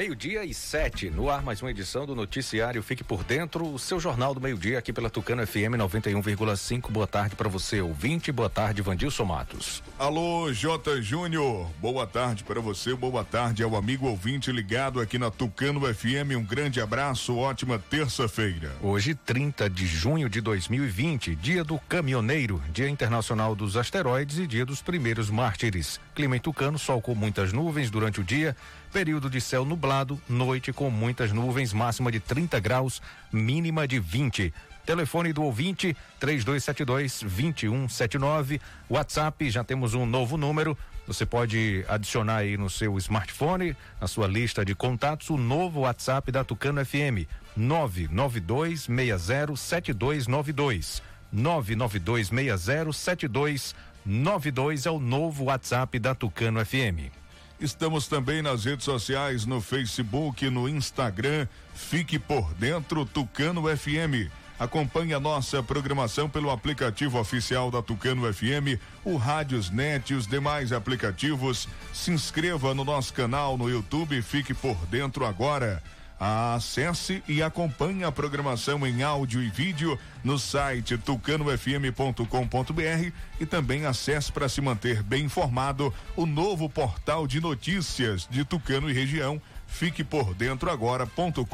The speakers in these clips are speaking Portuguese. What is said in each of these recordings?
Meio-dia e sete, no ar mais uma edição do Noticiário Fique por Dentro, o seu jornal do meio-dia aqui pela Tucano FM 91,5. Boa tarde para você, ouvinte. Boa tarde, Vandilson Matos. Alô, J. Júnior. Boa tarde para você, boa tarde ao amigo ouvinte ligado aqui na Tucano FM. Um grande abraço, ótima terça-feira. Hoje, 30 de junho de 2020, dia do caminhoneiro, dia internacional dos asteroides e dia dos primeiros mártires. Clima em Tucano, sol com muitas nuvens durante o dia período de céu nublado, noite com muitas nuvens, máxima de 30 graus, mínima de 20. Telefone do ouvinte 3272 2179. WhatsApp, já temos um novo número. Você pode adicionar aí no seu smartphone, na sua lista de contatos, o novo WhatsApp da Tucano FM 992607292. 992607292 é o novo WhatsApp da Tucano FM. Estamos também nas redes sociais, no Facebook, no Instagram. Fique por dentro Tucano FM. Acompanhe a nossa programação pelo aplicativo oficial da Tucano FM, o Rádiosnet e os demais aplicativos. Se inscreva no nosso canal no YouTube, fique por dentro agora. Acesse e acompanhe a programação em áudio e vídeo no site tucanofm.com.br e também acesse para se manter bem informado o novo portal de notícias de Tucano e região. Fique por dentro agora.com.br.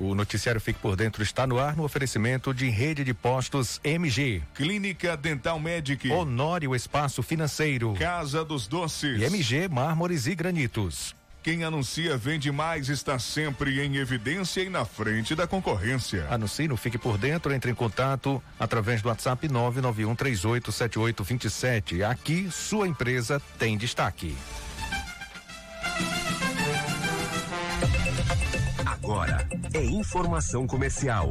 O noticiário Fique por Dentro está no ar no oferecimento de rede de postos MG. Clínica Dental Medic. Honório Espaço Financeiro. Casa dos Doces. E MG Mármores e Granitos. Quem anuncia vende mais está sempre em evidência e na frente da concorrência. Anuncie no Fique por Dentro, entre em contato através do WhatsApp 991387827. Aqui sua empresa tem destaque. Agora é informação comercial.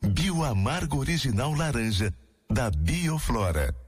Bioamargo Original Laranja, da Bioflora.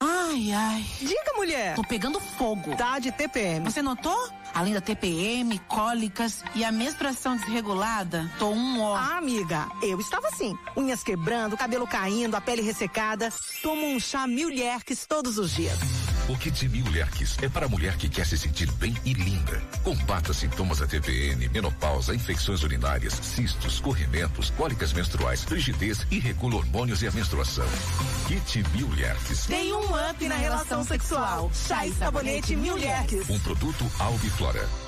Ai, ai. Diga, mulher. Tô pegando fogo. Tá de TPM. Você notou? Além da TPM, cólicas e a menstruação desregulada, tô um ó. Ah, amiga, eu estava assim. Unhas quebrando, cabelo caindo, a pele ressecada. Tomo um chá Milherques todos os dias. O Kit Lerques é para a mulher que quer se sentir bem e linda. Combata sintomas da TPN, menopausa, infecções urinárias, cistos, corrimentos, cólicas menstruais, frigidez e regula hormônios e a menstruação. Kit Mil Lerques. Tem um up na relação sexual. Chá e sabonete Lerques. Um produto Albiflora.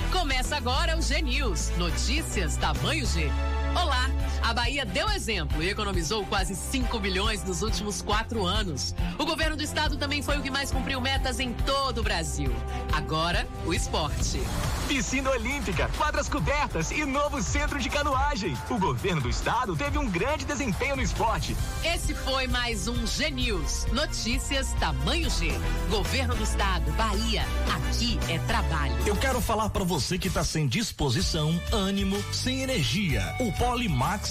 Começa agora o G News. Notícias tamanho G. Olá! A Bahia deu exemplo e economizou quase 5 bilhões nos últimos quatro anos. O governo do estado também foi o que mais cumpriu metas em todo o Brasil. Agora, o esporte. Piscina Olímpica, quadras cobertas e novo centro de canoagem. O governo do estado teve um grande desempenho no esporte. Esse foi mais um G News. Notícias tamanho G. Governo do estado, Bahia. Aqui é trabalho. Eu quero falar para você que tá sem disposição, ânimo, sem energia. O Polimax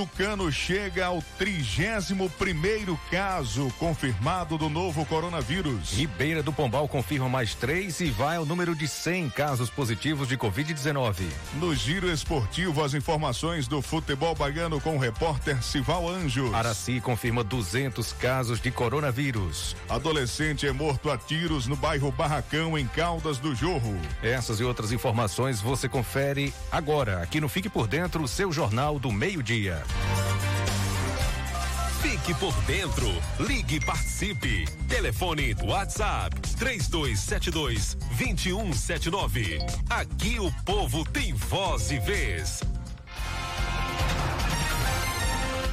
Tucano chega ao trigésimo primeiro caso confirmado do novo coronavírus. Ribeira do Pombal confirma mais três e vai ao número de 100 casos positivos de Covid-19. No giro esportivo, as informações do futebol baiano com o repórter Sival Anjos. Araci confirma 200 casos de coronavírus. Adolescente é morto a tiros no bairro Barracão, em Caldas do Jorro. Essas e outras informações você confere agora, aqui no Fique por Dentro, seu jornal do meio-dia. Fique por dentro. Ligue e participe. Telefone WhatsApp 3272 2179. Aqui o povo tem voz e vez.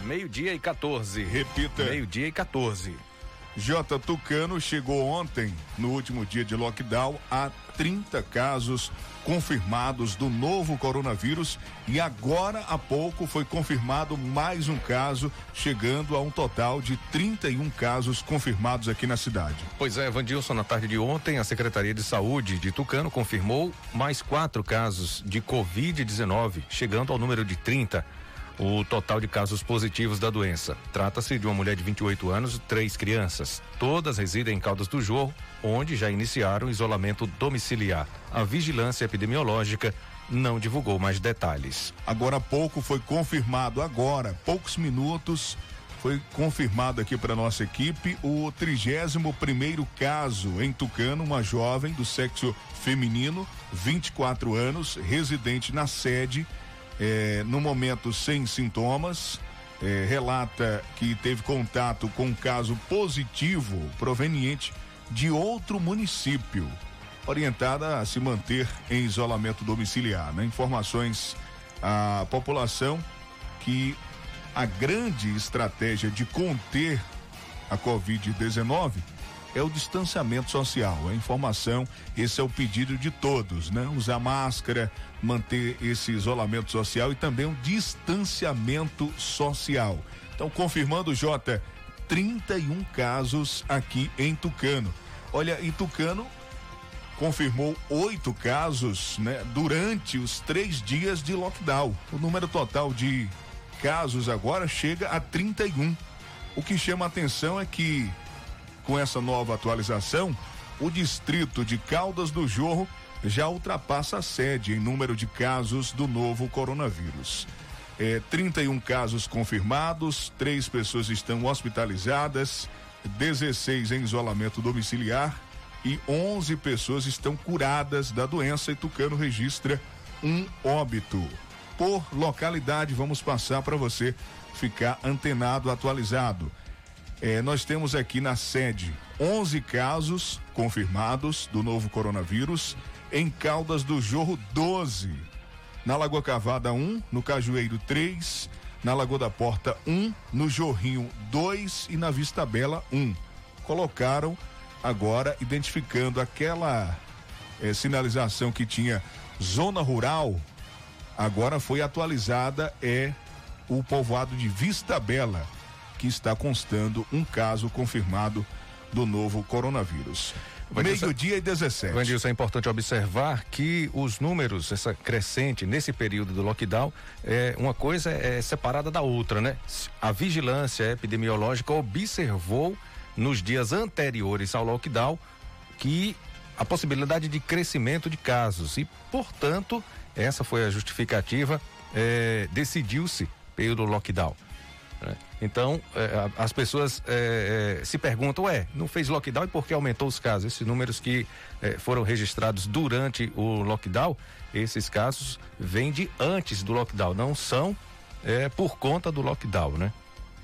Meio-dia e 14. Repita. Meio-dia e 14. J. Tucano chegou ontem, no último dia de lockdown, a 30 casos confirmados do novo coronavírus e agora há pouco foi confirmado mais um caso, chegando a um total de 31 casos confirmados aqui na cidade. Pois é, Vandilson, na tarde de ontem, a Secretaria de Saúde de Tucano confirmou mais quatro casos de Covid-19, chegando ao número de 30 o total de casos positivos da doença. Trata-se de uma mulher de 28 anos e três crianças. Todas residem em Caldas do Jorro, onde já iniciaram isolamento domiciliar. A vigilância epidemiológica não divulgou mais detalhes. Agora há pouco foi confirmado, agora, poucos minutos, foi confirmado aqui para nossa equipe o 31 primeiro caso em Tucano, uma jovem do sexo feminino, 24 anos, residente na sede é, no momento sem sintomas, é, relata que teve contato com um caso positivo proveniente de outro município, orientada a se manter em isolamento domiciliar. Né? Informações à população que a grande estratégia de conter a Covid-19 é o distanciamento social. A informação, esse é o pedido de todos, né? Usar máscara, manter esse isolamento social e também um distanciamento social. Então, confirmando, Jota, 31 casos aqui em Tucano. Olha, em Tucano confirmou oito casos, né? Durante os três dias de lockdown. O número total de casos agora chega a 31. O que chama atenção é que com essa nova atualização, o distrito de Caldas do Jorro já ultrapassa a sede em número de casos do novo coronavírus. É, 31 casos confirmados, três pessoas estão hospitalizadas, 16 em isolamento domiciliar e 11 pessoas estão curadas da doença e Tucano registra um óbito. por localidade. Vamos passar para você ficar antenado, atualizado. É, nós temos aqui na sede 11 casos confirmados do novo coronavírus. Em Caldas do Jorro, 12. Na Lagoa Cavada, 1. No Cajueiro, 3. Na Lagoa da Porta, 1. No Jorrinho, 2. E na Vista Bela, 1. Colocaram agora, identificando aquela é, sinalização que tinha zona rural, agora foi atualizada, é o povoado de Vista Bela que está constando um caso confirmado do novo coronavírus. Meio-dia e 17. Vandilson, é importante observar que os números, essa crescente nesse período do lockdown, é, uma coisa é separada da outra, né? A vigilância epidemiológica observou nos dias anteriores ao lockdown que a possibilidade de crescimento de casos e, portanto, essa foi a justificativa, é, decidiu-se pelo lockdown. Né? Então, é, as pessoas é, é, se perguntam, ué, não fez lockdown e por que aumentou os casos? Esses números que foram registrados durante o lockdown, esses casos vêm de antes do lockdown, não são por conta do lockdown, né?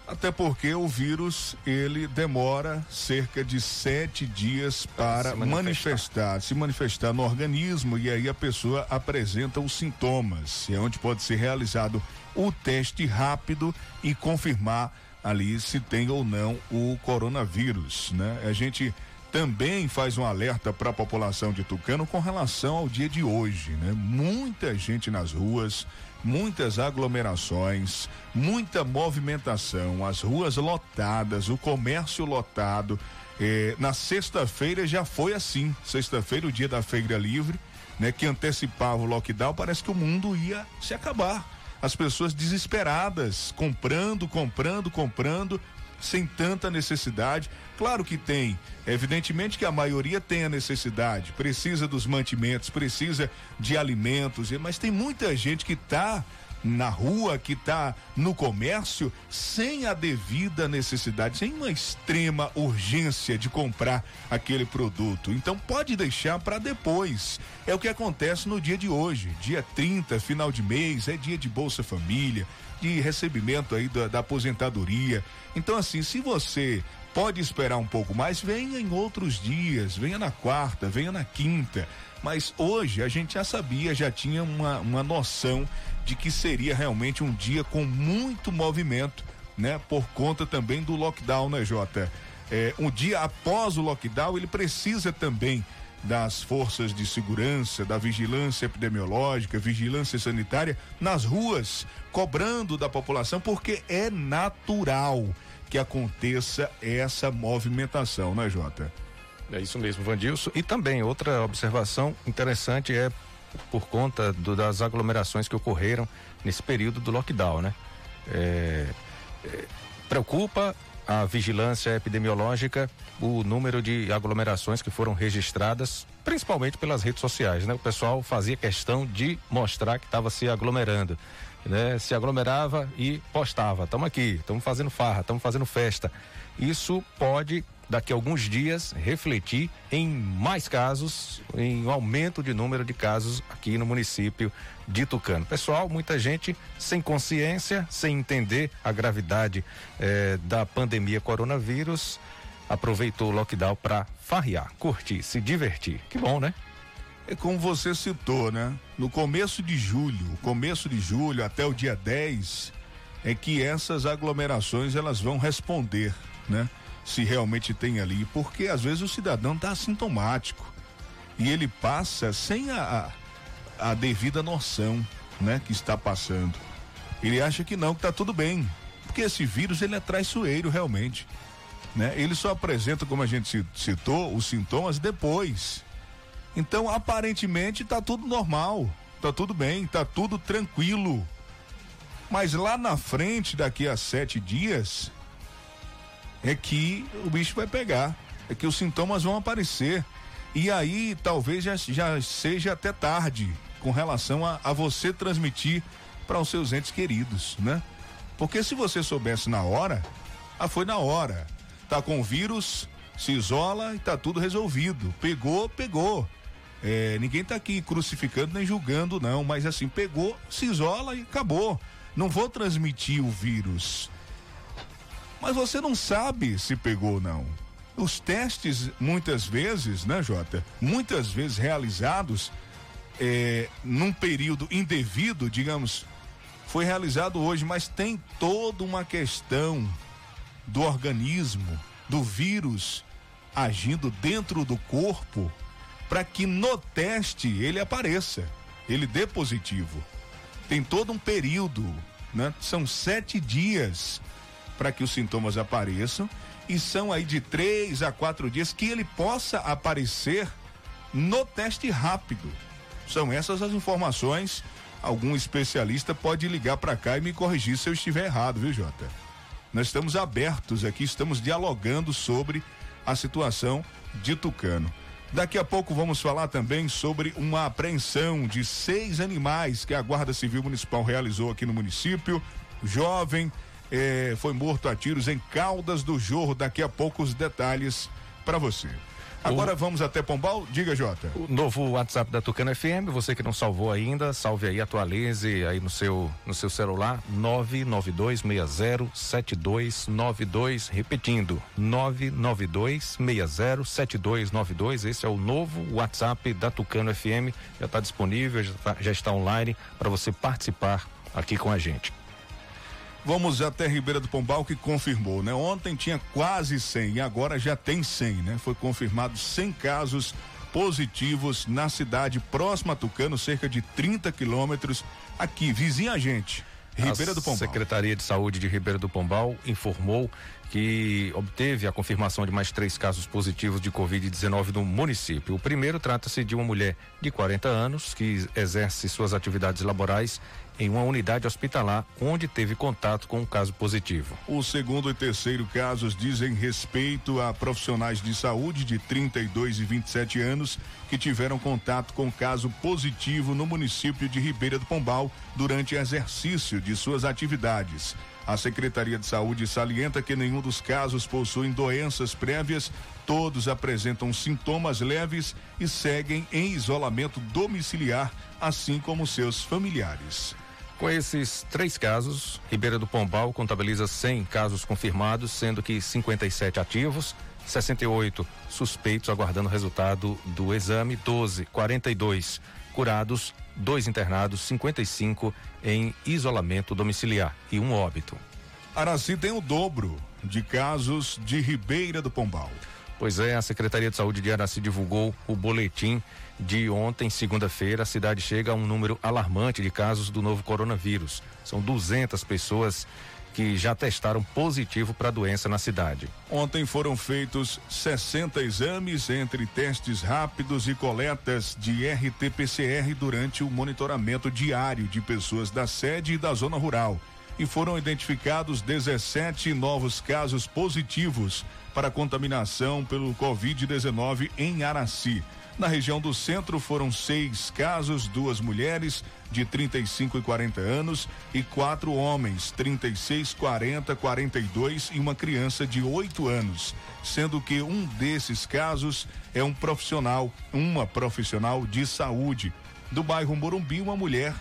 Até porque o vírus ele demora cerca de sete dias para se manifestar. manifestar. se manifestar no organismo e aí a pessoa apresenta os sintomas. É onde pode ser realizado o teste rápido e confirmar ali se tem ou não o coronavírus, né? A gente também faz um alerta para a população de Tucano com relação ao dia de hoje, né? Muita gente nas ruas, muitas aglomerações, muita movimentação, as ruas lotadas, o comércio lotado. Eh, na sexta-feira já foi assim. Sexta-feira, o dia da feira livre, né? Que antecipava o lockdown, parece que o mundo ia se acabar. As pessoas desesperadas, comprando, comprando, comprando, sem tanta necessidade. Claro que tem, evidentemente que a maioria tem a necessidade, precisa dos mantimentos, precisa de alimentos, mas tem muita gente que está na rua, que está no comércio, sem a devida necessidade, sem uma extrema urgência de comprar aquele produto. Então pode deixar para depois. É o que acontece no dia de hoje, dia 30, final de mês, é dia de Bolsa Família, de recebimento aí da, da aposentadoria. Então, assim, se você pode esperar um pouco mais, venha em outros dias, venha na quarta, venha na quinta. Mas hoje a gente já sabia, já tinha uma, uma noção de que seria realmente um dia com muito movimento, né? Por conta também do lockdown, né, Jota? É, um dia após o lockdown, ele precisa também das forças de segurança, da vigilância epidemiológica, vigilância sanitária nas ruas, cobrando da população, porque é natural que aconteça essa movimentação, né, Jota? É isso mesmo, Vandilson. E também outra observação interessante é por conta do, das aglomerações que ocorreram nesse período do lockdown, né? É, é, preocupa a vigilância epidemiológica o número de aglomerações que foram registradas, principalmente pelas redes sociais, né? O pessoal fazia questão de mostrar que estava se aglomerando, né? Se aglomerava e postava, estamos aqui, estamos fazendo farra, estamos fazendo festa. Isso pode daqui a alguns dias refletir em mais casos, em um aumento de número de casos aqui no município de Tucano. Pessoal, muita gente sem consciência, sem entender a gravidade eh, da pandemia coronavírus, aproveitou o lockdown para farrear, curtir, se divertir. Que bom, né? É como você citou, né? No começo de julho, começo de julho até o dia 10, é que essas aglomerações elas vão responder, né? Se realmente tem ali, porque às vezes o cidadão está assintomático e ele passa sem a, a, a, devida noção, né, que está passando. Ele acha que não, que está tudo bem, porque esse vírus ele é traiçoeiro realmente, né? Ele só apresenta, como a gente citou, os sintomas depois. Então, aparentemente, está tudo normal, está tudo bem, está tudo tranquilo. Mas lá na frente, daqui a sete dias, é que o bicho vai pegar, é que os sintomas vão aparecer. E aí talvez já, já seja até tarde com relação a, a você transmitir para os seus entes queridos, né? Porque se você soubesse na hora, ah, foi na hora. Tá com o vírus, se isola e tá tudo resolvido. Pegou, pegou. É, ninguém está aqui crucificando nem julgando, não, mas assim, pegou, se isola e acabou. Não vou transmitir o vírus. Mas você não sabe se pegou ou não. Os testes, muitas vezes, né, Jota? Muitas vezes realizados é, num período indevido, digamos, foi realizado hoje, mas tem toda uma questão do organismo, do vírus agindo dentro do corpo para que no teste ele apareça, ele dê positivo. Tem todo um período, né? São sete dias para que os sintomas apareçam e são aí de três a quatro dias que ele possa aparecer no teste rápido. São essas as informações. Algum especialista pode ligar para cá e me corrigir se eu estiver errado, viu, Jota? Nós estamos abertos aqui, estamos dialogando sobre a situação de Tucano. Daqui a pouco vamos falar também sobre uma apreensão de seis animais que a Guarda Civil Municipal realizou aqui no município. Jovem eh, foi morto a tiros em Caldas do Jorro. Daqui a pouco os detalhes para você. Agora o... vamos até Pombal. Diga, Jota. O novo WhatsApp da Tucana FM, você que não salvou ainda, salve aí, atualize aí no seu, no seu celular, 992607292, repetindo, 992607292, esse é o novo WhatsApp da Tucano FM, já está disponível, já, tá, já está online para você participar aqui com a gente. Vamos até Ribeira do Pombal que confirmou, né? Ontem tinha quase 100 e agora já tem 100, né? Foi confirmado 100 casos positivos na cidade próxima a Tucano, cerca de 30 quilômetros aqui, vizinha a gente. Ribeira a do Pombal. Secretaria de Saúde de Ribeira do Pombal informou que obteve a confirmação de mais três casos positivos de Covid-19 no município. O primeiro trata-se de uma mulher de 40 anos que exerce suas atividades laborais em uma unidade hospitalar onde teve contato com um caso positivo. O segundo e terceiro casos dizem respeito a profissionais de saúde de 32 e 27 anos que tiveram contato com caso positivo no município de Ribeira do Pombal durante exercício de suas atividades. A Secretaria de Saúde salienta que nenhum dos casos possuem doenças prévias, todos apresentam sintomas leves e seguem em isolamento domiciliar, assim como seus familiares. Com esses três casos, Ribeira do Pombal contabiliza 100 casos confirmados, sendo que 57 ativos, 68 suspeitos aguardando resultado do exame, 12, 42 curados, dois internados, 55 em isolamento domiciliar e um óbito. Araci tem o dobro de casos de Ribeira do Pombal. Pois é, a Secretaria de Saúde de Araci divulgou o boletim de ontem, segunda-feira. A cidade chega a um número alarmante de casos do novo coronavírus. São 200 pessoas que já testaram positivo para a doença na cidade. Ontem foram feitos 60 exames entre testes rápidos e coletas de RT-PCR durante o monitoramento diário de pessoas da sede e da zona rural. E foram identificados 17 novos casos positivos para contaminação pelo Covid-19 em Araci. Na região do centro foram seis casos, duas mulheres de 35 e 40 anos e quatro homens, 36, 40, 42 e uma criança de 8 anos, sendo que um desses casos é um profissional, uma profissional de saúde. Do bairro Morumbi, uma mulher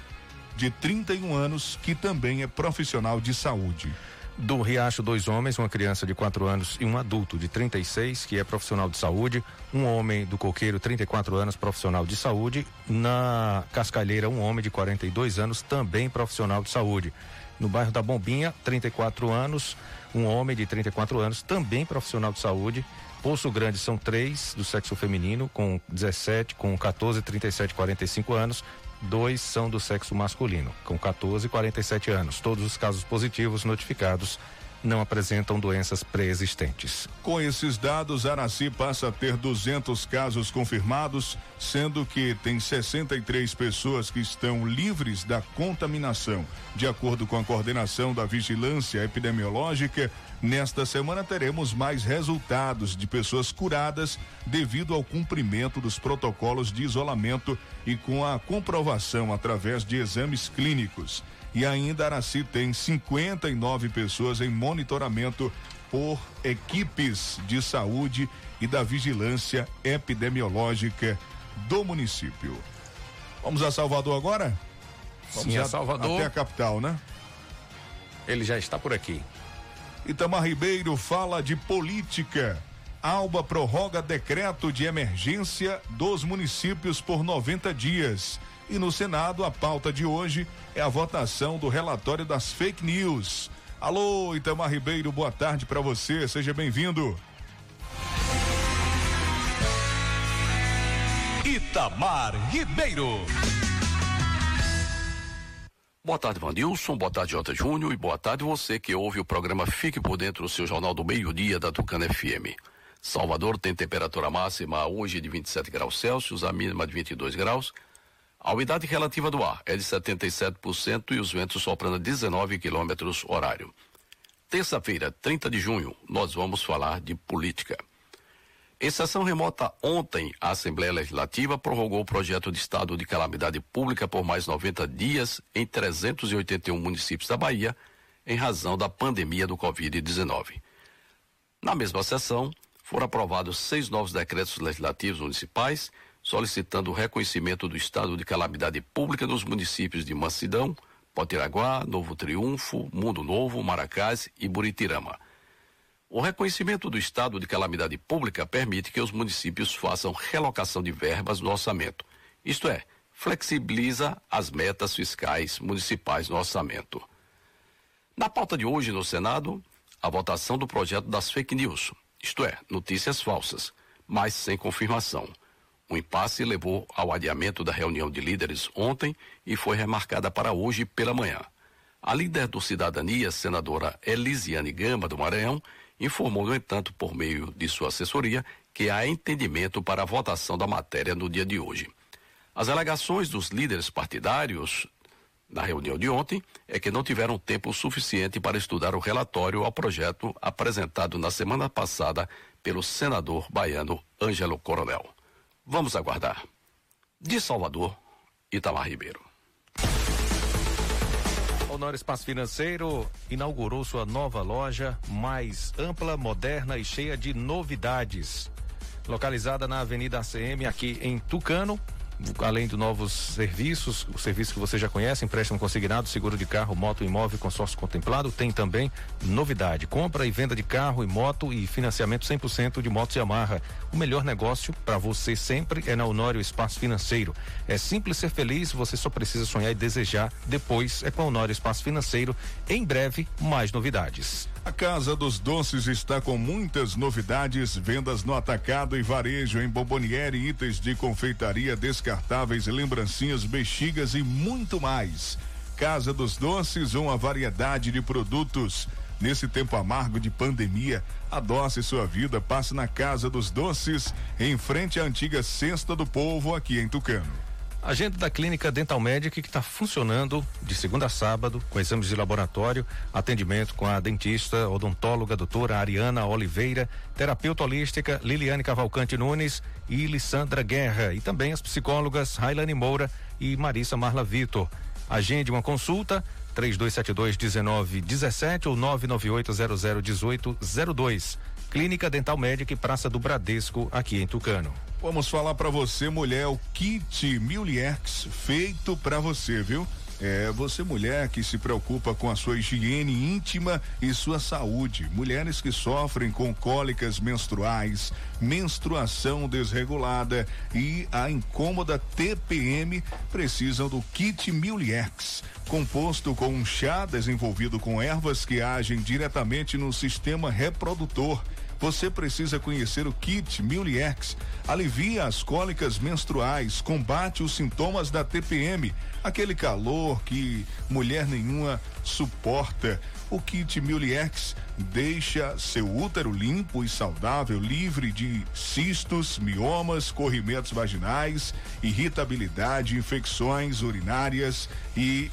de 31 anos que também é profissional de saúde. Do Riacho, dois homens, uma criança de 4 anos e um adulto de 36, que é profissional de saúde. Um homem do Coqueiro, 34 anos, profissional de saúde. Na Cascalheira, um homem de 42 anos, também profissional de saúde. No bairro da Bombinha, 34 anos, um homem de 34 anos, também profissional de saúde. Poço Grande são três do sexo feminino, com 17, com 14, 37, 45 anos dois são do sexo masculino, com 14 e 47 anos. Todos os casos positivos notificados não apresentam doenças pré-existentes. Com esses dados, Araci passa a ter 200 casos confirmados, sendo que tem 63 pessoas que estão livres da contaminação. De acordo com a coordenação da vigilância epidemiológica, nesta semana teremos mais resultados de pessoas curadas devido ao cumprimento dos protocolos de isolamento e com a comprovação através de exames clínicos. E ainda Araci tem 59 pessoas em monitoramento por equipes de saúde e da vigilância epidemiológica do município. Vamos a Salvador agora? Vamos Sim, a Salvador. Até a capital, né? Ele já está por aqui. Itamar Ribeiro fala de política. Alba prorroga decreto de emergência dos municípios por 90 dias. E no Senado, a pauta de hoje é a votação do relatório das fake news. Alô, Itamar Ribeiro, boa tarde para você, seja bem-vindo. Itamar Ribeiro. Boa tarde, Vandilson. Boa tarde, Jota Júnior. E boa tarde você que ouve o programa Fique por Dentro, o seu jornal do meio-dia da Tucana FM. Salvador tem temperatura máxima hoje de 27 graus Celsius, a mínima de 22 graus. A umidade relativa do ar é de 77% e os ventos soprando a 19 quilômetros horário. Terça-feira, 30 de junho, nós vamos falar de política. Em sessão remota ontem, a Assembleia Legislativa prorrogou o projeto de estado de calamidade pública por mais 90 dias em 381 municípios da Bahia, em razão da pandemia do Covid-19. Na mesma sessão, foram aprovados seis novos decretos legislativos municipais, solicitando o reconhecimento do estado de calamidade pública nos municípios de Mansidão, Potiraguá, Novo Triunfo, Mundo Novo, Maracás e Buritirama. O reconhecimento do estado de calamidade pública permite que os municípios façam relocação de verbas no orçamento, isto é, flexibiliza as metas fiscais municipais no orçamento. Na pauta de hoje no Senado, a votação do projeto das fake news, isto é, notícias falsas, mas sem confirmação. O impasse levou ao adiamento da reunião de líderes ontem e foi remarcada para hoje pela manhã. A líder do Cidadania, senadora Elisiane Gama do Maranhão, informou, no entanto, por meio de sua assessoria, que há entendimento para a votação da matéria no dia de hoje. As alegações dos líderes partidários na reunião de ontem é que não tiveram tempo suficiente para estudar o relatório ao projeto apresentado na semana passada pelo senador baiano Ângelo Coronel. Vamos aguardar. De Salvador, Itamar Ribeiro. Honor Espaço Financeiro inaugurou sua nova loja, mais ampla, moderna e cheia de novidades. Localizada na Avenida ACM, aqui em Tucano, além de novos serviços, o serviço que você já conhece, empréstimo consignado, seguro de carro, moto, imóvel, consórcio contemplado, tem também novidade: compra e venda de carro e moto e financiamento 100% de motos Yamaha. O melhor negócio para você sempre é na Honório Espaço Financeiro. É simples ser feliz, você só precisa sonhar e desejar. Depois é com a Honório Espaço Financeiro. Em breve, mais novidades. A Casa dos Doces está com muitas novidades, vendas no atacado e varejo em bomboniere, itens de confeitaria, descartáveis, lembrancinhas, bexigas e muito mais. Casa dos Doces, uma variedade de produtos. Nesse tempo amargo de pandemia, adoce sua vida, passe na Casa dos Doces, em frente à antiga Cesta do Povo, aqui em Tucano. Agenda da Clínica Dental Medic que está funcionando de segunda a sábado, com exames de laboratório, atendimento com a dentista, odontóloga, doutora Ariana Oliveira, terapeuta holística Liliane Cavalcante Nunes e Lissandra Guerra, e também as psicólogas Railane Moura e Marissa Marla Vitor. Agende uma consulta 3272 1917 ou 998 001802. Clínica Dental Médica e Praça do Bradesco, aqui em Tucano. Vamos falar para você, mulher, o kit Miliex feito para você, viu? É, você mulher que se preocupa com a sua higiene íntima e sua saúde. Mulheres que sofrem com cólicas menstruais, menstruação desregulada e a incômoda TPM precisam do kit Miliex, composto com um chá desenvolvido com ervas que agem diretamente no sistema reprodutor você precisa conhecer o kit Miliex. Alivia as cólicas menstruais, combate os sintomas da TPM, aquele calor que mulher nenhuma suporta. O kit Miliex deixa seu útero limpo e saudável, livre de cistos, miomas, corrimentos vaginais, irritabilidade, infecções urinárias e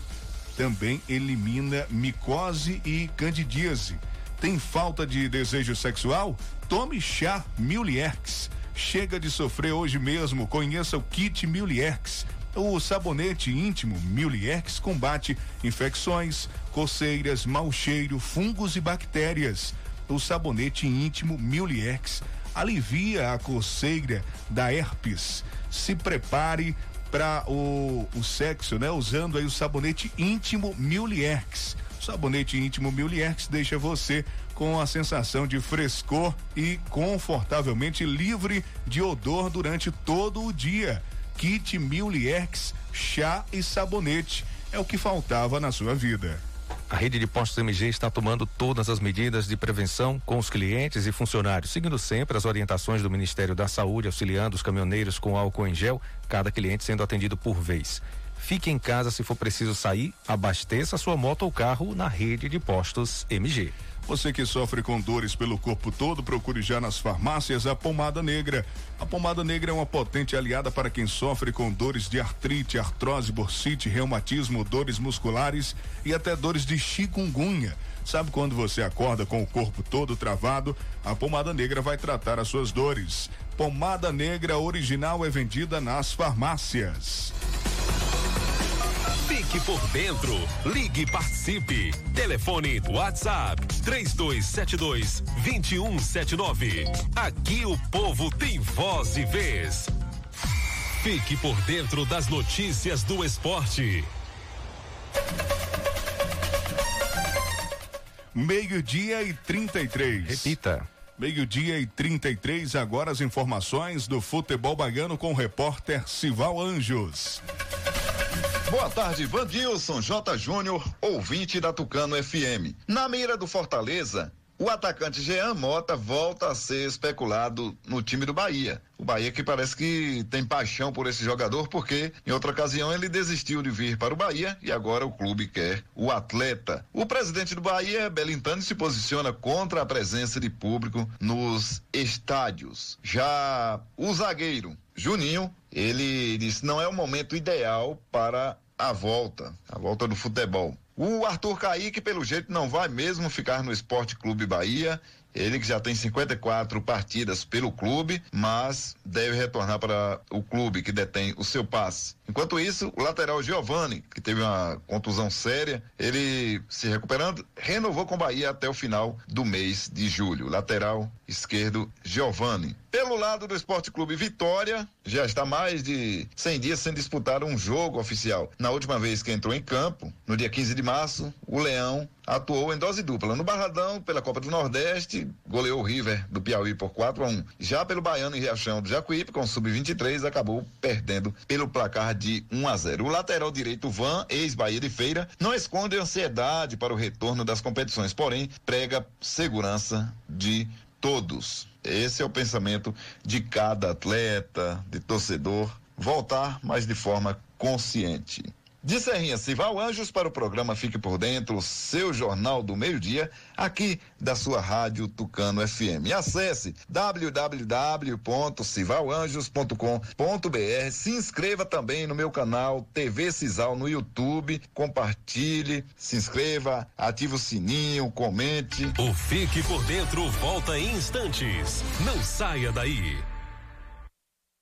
também elimina micose e candidíase. Tem falta de desejo sexual? Tome chá Miliex. Chega de sofrer hoje mesmo. Conheça o kit Miliex. O sabonete íntimo Miliex combate infecções, coceiras, mau cheiro, fungos e bactérias. O sabonete íntimo Miliex alivia a coceira da herpes. Se prepare para o, o sexo, né? Usando aí o sabonete íntimo Milierx. Sabonete íntimo Milierx deixa você com a sensação de frescor e confortavelmente livre de odor durante todo o dia. Kit Milierx, chá e sabonete é o que faltava na sua vida. A rede de postos MG está tomando todas as medidas de prevenção com os clientes e funcionários, seguindo sempre as orientações do Ministério da Saúde, auxiliando os caminhoneiros com álcool em gel, cada cliente sendo atendido por vez. Fique em casa se for preciso sair, abasteça sua moto ou carro na rede de postos MG. Você que sofre com dores pelo corpo todo, procure já nas farmácias a pomada negra. A pomada negra é uma potente aliada para quem sofre com dores de artrite, artrose, bursite, reumatismo, dores musculares e até dores de chikungunya. Sabe quando você acorda com o corpo todo travado? A pomada negra vai tratar as suas dores. Pomada negra original é vendida nas farmácias. Fique por dentro. Ligue e participe. Telefone WhatsApp 3272 2179. Aqui o povo tem voz e vez. Fique por dentro das notícias do esporte. Meio-dia e 33. Repita. Meio-dia e 33, agora as informações do futebol baiano com o repórter Sival Anjos. Boa tarde, Vandilson J. Júnior, ouvinte da Tucano FM. Na mira do Fortaleza, o atacante Jean Mota volta a ser especulado no time do Bahia. O Bahia que parece que tem paixão por esse jogador, porque em outra ocasião ele desistiu de vir para o Bahia e agora o clube quer o atleta. O presidente do Bahia, Belintani, se posiciona contra a presença de público nos estádios. Já o zagueiro Juninho, ele disse não é o momento ideal para a volta, a volta do futebol. O Arthur Caíque, pelo jeito, não vai mesmo ficar no Esporte Clube Bahia. Ele que já tem 54 partidas pelo clube, mas deve retornar para o clube que detém o seu passe. Enquanto isso, o lateral Giovani, que teve uma contusão séria, ele se recuperando, renovou com o Bahia até o final do mês de julho. Lateral esquerdo Giovani. Pelo lado do Esporte Clube Vitória, já está mais de 100 dias sem disputar um jogo oficial. Na última vez que entrou em campo, no dia 15 de março, o Leão atuou em dose dupla. No Barradão, pela Copa do Nordeste, goleou o River do Piauí por 4 a 1. Já pelo Baiano e Riachão do Jacuípe, com sub-23, acabou perdendo pelo placar de 1 a 0. O lateral direito Van, ex-Bahia de Feira, não esconde ansiedade para o retorno das competições, porém prega segurança de todos. Esse é o pensamento de cada atleta, de torcedor, voltar, mas de forma consciente. De Serrinha Cival Anjos para o programa Fique por Dentro, seu jornal do meio-dia, aqui da sua rádio Tucano FM. Acesse www.civalanjos.com.br. Se inscreva também no meu canal TV Cisal no YouTube. Compartilhe, se inscreva, ative o sininho, comente. O Fique por Dentro volta em instantes. Não saia daí.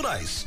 naturais.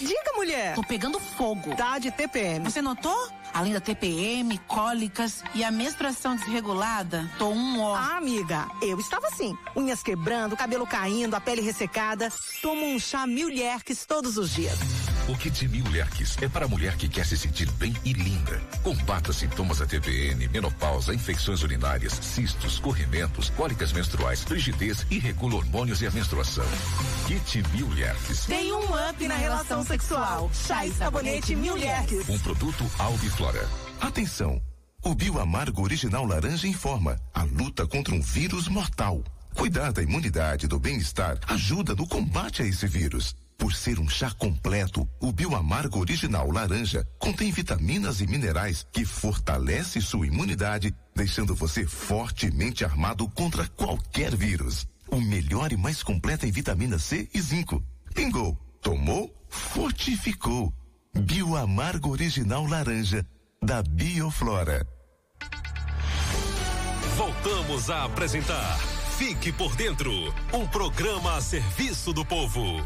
Diga, mulher. Tô pegando fogo. Tá de TPM. Você notou? Além da TPM, cólicas e a menstruação desregulada, tô um ó. Ah, amiga, eu estava assim. Unhas quebrando, cabelo caindo, a pele ressecada. Tomo um chá Milherques todos os dias. O Kit Mil Lerques é para a mulher que quer se sentir bem e linda. Combata sintomas da TPN, menopausa, infecções urinárias, cistos, corrimentos, cólicas menstruais, frigidez e regula hormônios e a menstruação. Kit Mil Lerques. Tem um up na relação sexual. Chá e sabonete Milherques. Um produto Albiflora. Atenção! O Bioamargo Original Laranja informa a luta contra um vírus mortal. Cuidar da imunidade e do bem-estar ajuda no combate a esse vírus. Por ser um chá completo, o Bioamargo Original Laranja contém vitaminas e minerais que fortalece sua imunidade, deixando você fortemente armado contra qualquer vírus. O melhor e mais completo em vitamina C e zinco. Pingou, tomou, fortificou. Bioamargo Original Laranja, da Bioflora. Voltamos a apresentar Fique por Dentro um programa a serviço do povo.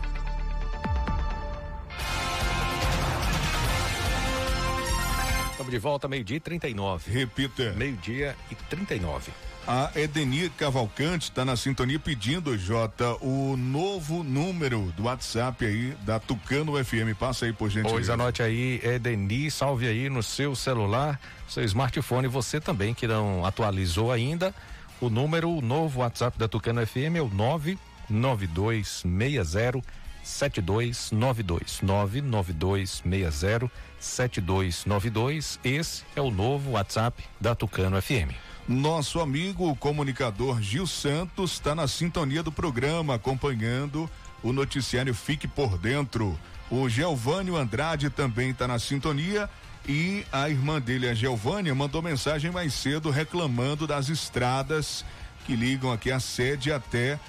Estamos de volta, meio-dia e 39. Repita. Meio-dia e 39. A Edeni Cavalcante está na sintonia pedindo, Jota, o novo número do WhatsApp aí da Tucano FM. Passa aí, por gentileza. Pois anote aí, Edeni, salve aí no seu celular, seu smartphone, você também que não atualizou ainda. O número, o novo WhatsApp da Tucano FM é o 99260 7292 99260 7292. Esse é o novo WhatsApp da Tucano FM. Nosso amigo o comunicador Gil Santos está na sintonia do programa, acompanhando o noticiário Fique por Dentro. O Geovânio Andrade também está na sintonia e a irmã dele, a Geovânia, mandou mensagem mais cedo reclamando das estradas que ligam aqui a sede até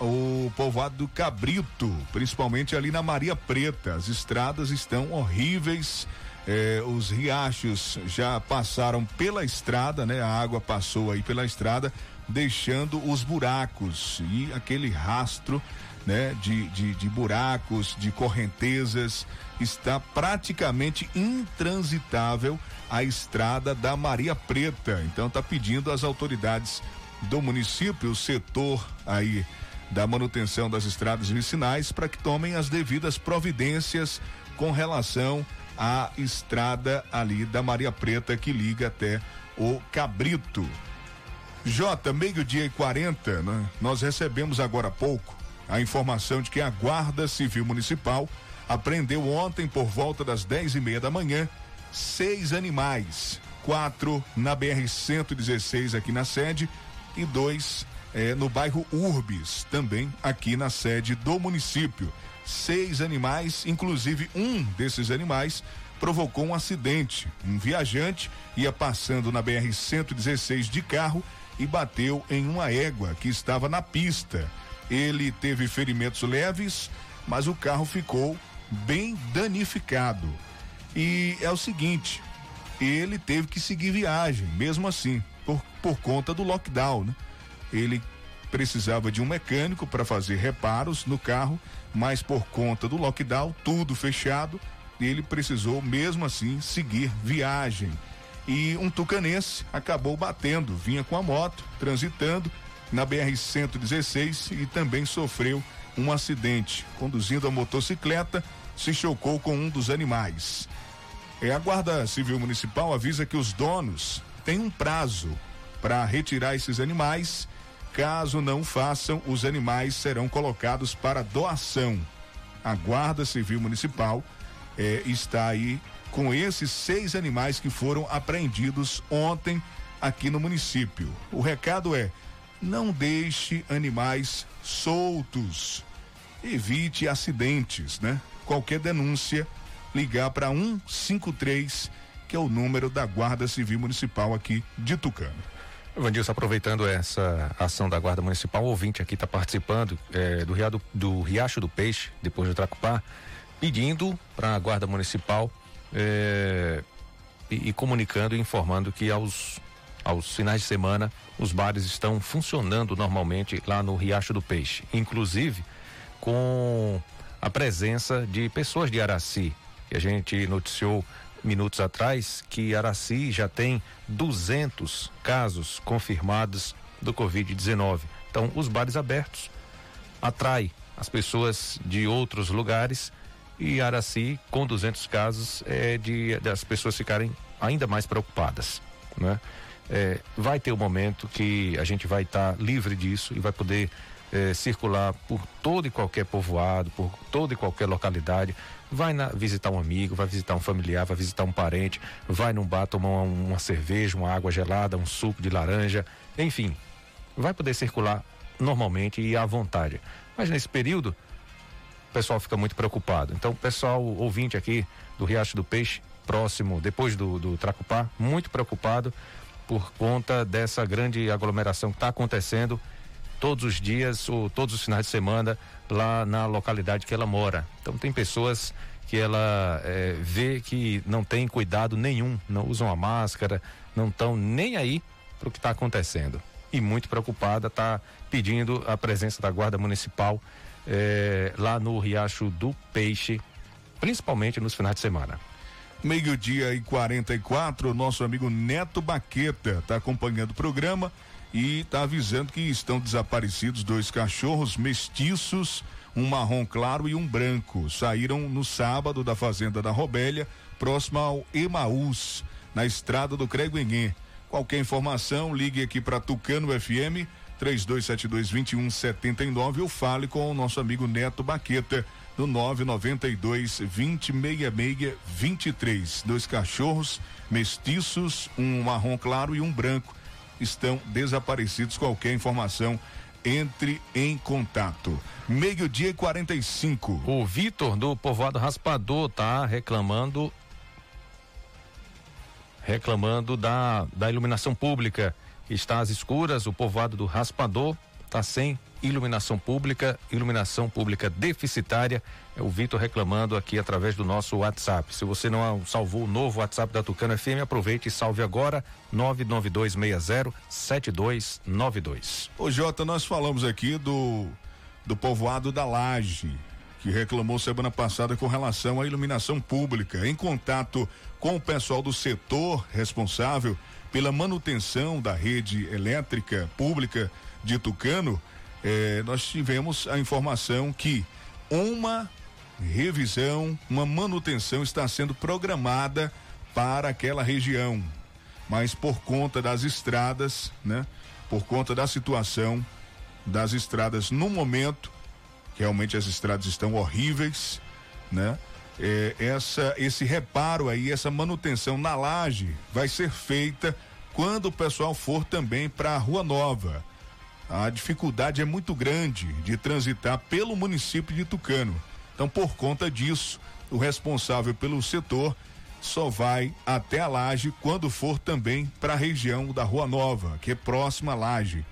o povoado do Cabrito, principalmente ali na Maria Preta. As estradas estão horríveis. Eh, os riachos já passaram pela estrada, né? A água passou aí pela estrada, deixando os buracos e aquele rastro, né? De, de, de buracos, de correntezas, está praticamente intransitável a estrada da Maria Preta. Então está pedindo às autoridades do município, o setor aí da manutenção das estradas vicinais, para que tomem as devidas providências com relação à estrada ali da Maria Preta que liga até o Cabrito. J, meio-dia e 40, né? Nós recebemos agora há pouco a informação de que a Guarda Civil Municipal apreendeu ontem, por volta das dez e meia da manhã, seis animais. Quatro na BR-116 aqui na sede e dois eh, no bairro Urbis, também aqui na sede do município. Seis animais, inclusive um desses animais provocou um acidente. Um viajante ia passando na BR-116 de carro e bateu em uma égua que estava na pista. Ele teve ferimentos leves, mas o carro ficou bem danificado. E é o seguinte, ele teve que seguir viagem, mesmo assim, por, por conta do lockdown, né? Ele precisava de um mecânico para fazer reparos no carro, mas por conta do lockdown, tudo fechado, ele precisou mesmo assim seguir viagem. E um tucanense acabou batendo, vinha com a moto, transitando na BR-116 e também sofreu um acidente. Conduzindo a motocicleta, se chocou com um dos animais. É, a Guarda Civil Municipal avisa que os donos têm um prazo para retirar esses animais. Caso não façam, os animais serão colocados para doação. A Guarda Civil Municipal é, está aí com esses seis animais que foram apreendidos ontem aqui no município. O recado é: não deixe animais soltos. Evite acidentes, né? Qualquer denúncia, ligar para 153, que é o número da Guarda Civil Municipal aqui de Tucano. Vandilson, aproveitando essa ação da Guarda Municipal, o ouvinte aqui está participando é, do, Riado, do Riacho do Peixe, depois do Tracupá, pedindo para a Guarda Municipal é, e, e, comunicando e informando que aos, aos finais de semana os bares estão funcionando normalmente lá no Riacho do Peixe, inclusive com a presença de pessoas de Araci, que a gente noticiou minutos atrás que Araci já tem 200 casos confirmados do Covid-19. Então, os bares abertos atrai as pessoas de outros lugares e Araci, com 200 casos, é de das pessoas ficarem ainda mais preocupadas, né? É, vai ter um momento que a gente vai estar tá livre disso e vai poder é, circular por todo e qualquer povoado, por toda e qualquer localidade, vai na, visitar um amigo, vai visitar um familiar, vai visitar um parente, vai num bar tomar uma, uma cerveja, uma água gelada, um suco de laranja, enfim, vai poder circular normalmente e à vontade. Mas nesse período, o pessoal fica muito preocupado. Então, pessoal ouvinte aqui do Riacho do Peixe, próximo, depois do, do Tracupá, muito preocupado por conta dessa grande aglomeração que está acontecendo todos os dias ou todos os finais de semana lá na localidade que ela mora. Então tem pessoas que ela é, vê que não tem cuidado nenhum, não usam a máscara, não estão nem aí para o que está acontecendo. E muito preocupada, está pedindo a presença da Guarda Municipal é, lá no Riacho do Peixe, principalmente nos finais de semana. Meio-dia e 44, nosso amigo Neto Baqueta está acompanhando o programa e está avisando que estão desaparecidos dois cachorros mestiços, um marrom claro e um branco. Saíram no sábado da fazenda da Robélia, próximo ao Emaús, na estrada do Creguenhê. Qualquer informação, ligue aqui para Tucano FM 3272-2179 ou fale com o nosso amigo Neto Baqueta no 992 2066 23. Dois cachorros mestiços, um marrom claro e um branco estão desaparecidos. Qualquer informação, entre em contato. Meio-dia e 45. O Vitor do Povoado Raspador tá reclamando reclamando da, da iluminação pública. Está às escuras, o povoado do Raspador está sem iluminação pública, iluminação pública deficitária. É o Vitor reclamando aqui através do nosso WhatsApp. Se você não salvou o novo WhatsApp da Tucano FM, aproveite e salve agora 992607292. Ô Jota, nós falamos aqui do do povoado da Laje, que reclamou semana passada com relação à iluminação pública. Em contato com o pessoal do setor responsável pela manutenção da rede elétrica pública de Tucano, eh, nós tivemos a informação que uma revisão, uma manutenção está sendo programada para aquela região. Mas por conta das estradas, né? Por conta da situação das estradas no momento, realmente as estradas estão horríveis, né? É, essa, esse reparo aí, essa manutenção na laje vai ser feita quando o pessoal for também para a Rua Nova a dificuldade é muito grande de transitar pelo município de Tucano. Então, por conta disso, o responsável pelo setor só vai até a laje quando for também para a região da Rua Nova, que é próxima à laje.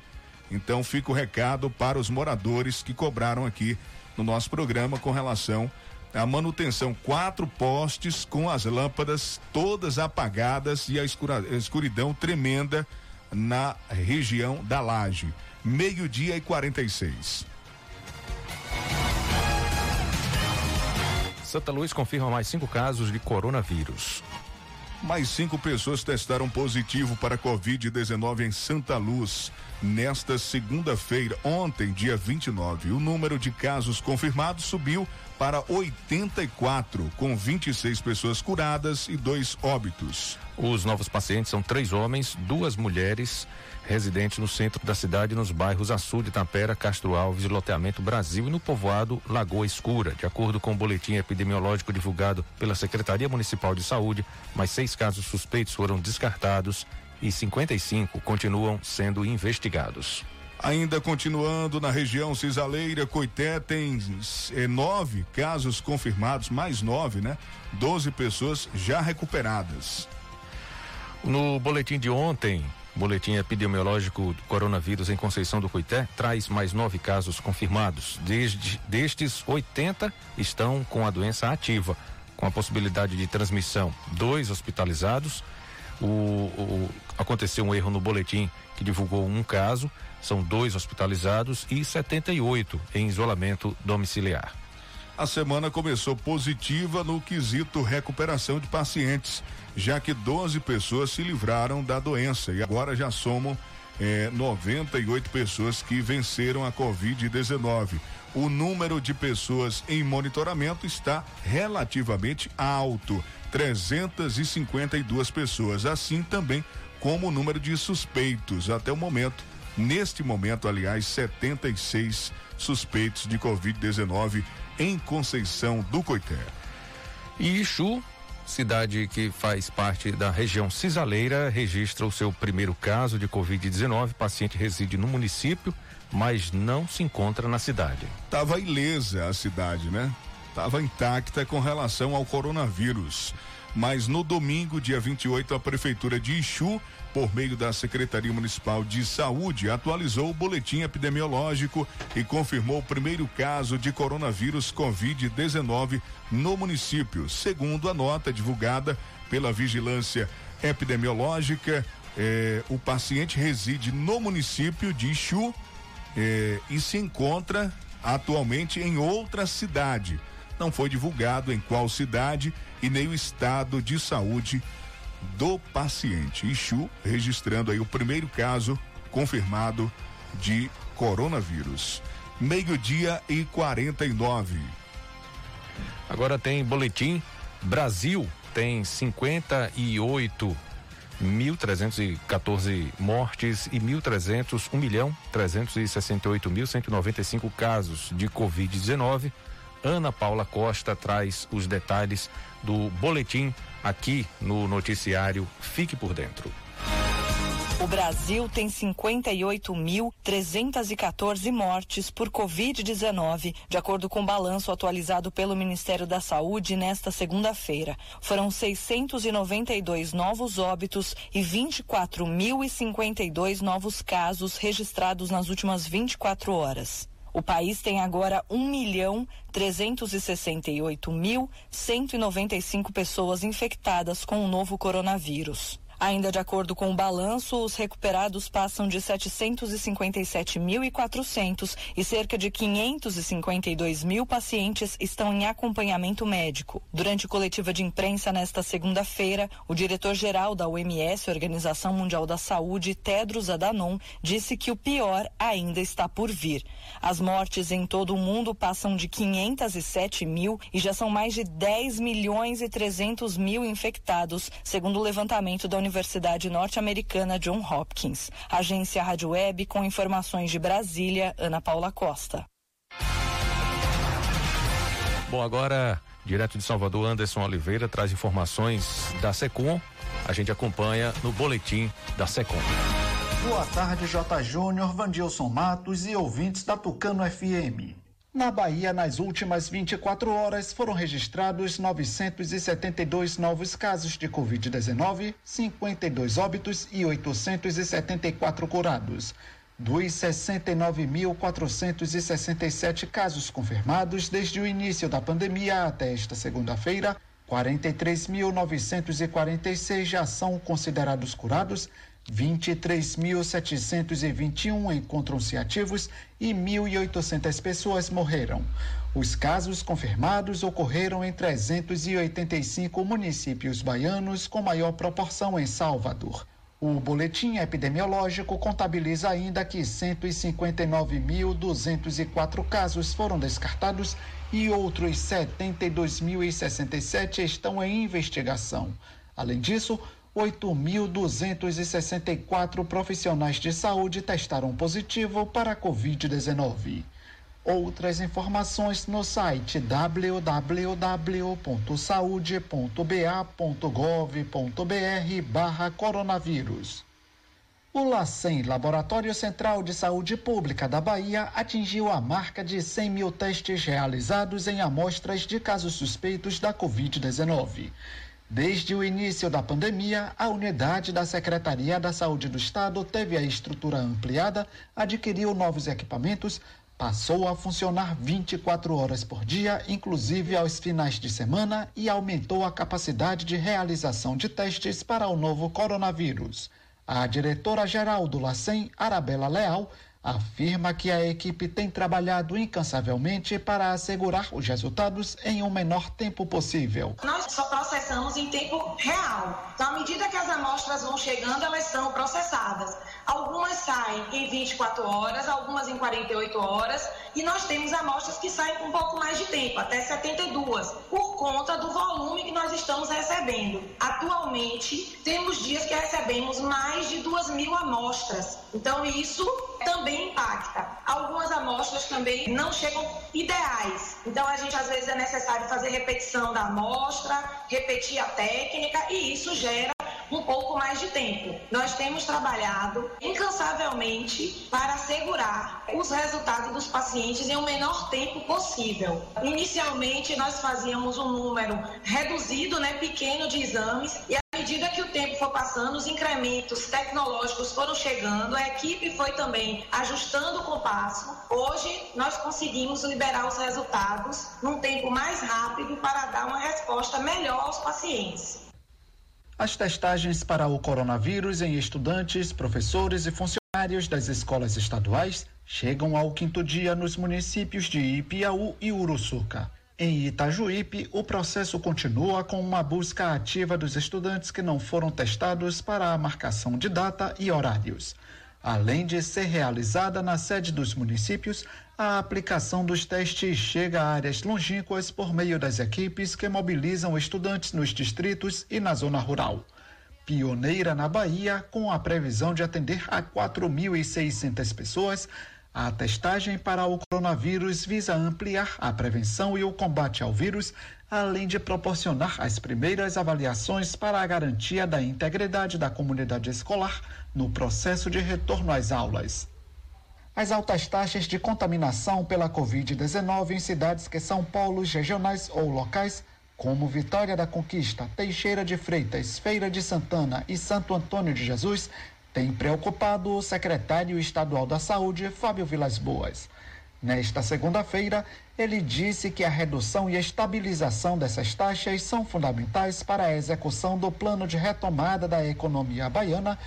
Então, fica o recado para os moradores que cobraram aqui no nosso programa com relação à manutenção. Quatro postes com as lâmpadas todas apagadas e a escuridão tremenda na região da Laje. Meio-dia e 46. Santa Luz confirma mais cinco casos de coronavírus. Mais cinco pessoas testaram positivo para Covid-19 em Santa Luz. Nesta segunda-feira, ontem, dia 29, o número de casos confirmados subiu para 84, com 26 pessoas curadas e dois óbitos. Os novos pacientes são três homens, duas mulheres, residentes no centro da cidade, nos bairros Açu de Tampera, Castro Alves, Loteamento Brasil e no povoado Lagoa Escura. De acordo com o boletim epidemiológico divulgado pela Secretaria Municipal de Saúde, mais seis casos suspeitos foram descartados e 55 continuam sendo investigados. Ainda continuando na região cisaleira, Coité tem eh, nove casos confirmados, mais nove, né? Doze pessoas já recuperadas. No boletim de ontem, boletim epidemiológico do coronavírus em Conceição do Coité, traz mais nove casos confirmados. Desde, destes, 80 estão com a doença ativa, com a possibilidade de transmissão. Dois hospitalizados. O, o, aconteceu um erro no boletim que divulgou um caso são dois hospitalizados e 78 em isolamento domiciliar. A semana começou positiva no quesito recuperação de pacientes, já que 12 pessoas se livraram da doença e agora já somam eh, 98 pessoas que venceram a Covid-19. O número de pessoas em monitoramento está relativamente alto, 352 pessoas, assim também como o número de suspeitos. Até o momento, Neste momento, aliás, 76 suspeitos de Covid-19 em Conceição do Coité. E Ixu, cidade que faz parte da região cisaleira, registra o seu primeiro caso de Covid-19. O paciente reside no município, mas não se encontra na cidade. Tava ilesa a cidade, né? Tava intacta com relação ao coronavírus. Mas no domingo, dia 28, a prefeitura de Ixu por meio da Secretaria Municipal de Saúde, atualizou o boletim epidemiológico e confirmou o primeiro caso de coronavírus Covid-19 no município. Segundo a nota divulgada pela Vigilância Epidemiológica, eh, o paciente reside no município de Ixu eh, e se encontra atualmente em outra cidade. Não foi divulgado em qual cidade e nem o estado de saúde do paciente. Ixu registrando aí o primeiro caso confirmado de coronavírus. Meio-dia e 49. Agora tem boletim. Brasil tem 58 1.314 mortes e 1.300, 1 milhão 368 mil 195 casos de Covid-19. Ana Paula Costa traz os detalhes do boletim aqui no noticiário Fique por Dentro. O Brasil tem 58.314 mortes por Covid-19, de acordo com o balanço atualizado pelo Ministério da Saúde nesta segunda-feira. Foram 692 novos óbitos e 24.052 novos casos registrados nas últimas 24 horas. O país tem agora 1 milhão 368 mil 195 pessoas infectadas com o novo coronavírus. Ainda de acordo com o balanço, os recuperados passam de 757.400 e cerca de 552 mil pacientes estão em acompanhamento médico. Durante coletiva de imprensa nesta segunda-feira, o diretor-geral da OMS, Organização Mundial da Saúde, Tedros Adhanom, disse que o pior ainda está por vir. As mortes em todo o mundo passam de 507 mil e já são mais de 10 milhões e 300 mil infectados, segundo o levantamento da Universidade Norte-Americana John Hopkins. Agência Rádio Web com informações de Brasília, Ana Paula Costa. Bom, agora, direto de Salvador, Anderson Oliveira traz informações da Secom. A gente acompanha no boletim da Secom. Boa tarde, J. Júnior, Vandilson Matos e ouvintes da Tucano FM. Na Bahia, nas últimas 24 horas, foram registrados 972 novos casos de Covid-19, 52 óbitos e 874 curados. Dos 69.467 casos confirmados desde o início da pandemia até esta segunda-feira, 43.946 já são considerados curados 23.721 encontram-se ativos e 1.800 pessoas morreram. Os casos confirmados ocorreram em 385 municípios baianos, com maior proporção em Salvador. O boletim epidemiológico contabiliza ainda que 159.204 casos foram descartados e outros 72.067 estão em investigação. Além disso, 8.264 profissionais de saúde testaram positivo para a Covid-19. Outras informações no site www.saude.ba.gov.br barra coronavírus. O LACEN, Laboratório Central de Saúde Pública da Bahia, atingiu a marca de 100 mil testes realizados em amostras de casos suspeitos da Covid-19. Desde o início da pandemia, a unidade da Secretaria da Saúde do Estado teve a estrutura ampliada, adquiriu novos equipamentos, passou a funcionar 24 horas por dia, inclusive aos finais de semana, e aumentou a capacidade de realização de testes para o novo coronavírus. A diretora-geral do LACEN, Arabela Leal, afirma que a equipe tem trabalhado incansavelmente para assegurar os resultados em um menor tempo possível. Nós só processamos em tempo real. Então, à medida que as amostras vão chegando, elas são processadas. Algumas saem em 24 horas, algumas em 48 horas, e nós temos amostras que saem com um pouco mais de tempo, até 72, por conta do volume que nós estamos recebendo. Atualmente, temos dias que recebemos mais de 2 mil amostras. Então, isso também impacta. Algumas amostras também não chegam ideais. Então, a gente às vezes é necessário fazer repetição da amostra, repetir a técnica, e isso gera um pouco mais de tempo. Nós temos trabalhado incansavelmente para assegurar os resultados dos pacientes em o um menor tempo possível. Inicialmente, nós fazíamos um número reduzido, né, pequeno de exames, e medida que o tempo foi passando, os incrementos tecnológicos foram chegando, a equipe foi também ajustando o compasso. Hoje, nós conseguimos liberar os resultados num tempo mais rápido para dar uma resposta melhor aos pacientes. As testagens para o coronavírus em estudantes, professores e funcionários das escolas estaduais chegam ao quinto dia nos municípios de Ipiaú e Uruçuca. Em Itajuípe, o processo continua com uma busca ativa dos estudantes que não foram testados para a marcação de data e horários. Além de ser realizada na sede dos municípios, a aplicação dos testes chega a áreas longínquas por meio das equipes que mobilizam estudantes nos distritos e na zona rural. Pioneira na Bahia, com a previsão de atender a 4.600 pessoas, a testagem para o coronavírus visa ampliar a prevenção e o combate ao vírus, além de proporcionar as primeiras avaliações para a garantia da integridade da comunidade escolar no processo de retorno às aulas. As altas taxas de contaminação pela Covid-19 em cidades que são polos regionais ou locais, como Vitória da Conquista, Teixeira de Freitas, Feira de Santana e Santo Antônio de Jesus, tem preocupado o secretário estadual da Saúde, Fábio Vilas Boas. Nesta segunda-feira, ele disse que a redução e a estabilização dessas taxas são fundamentais para a execução do plano de retomada da economia baiana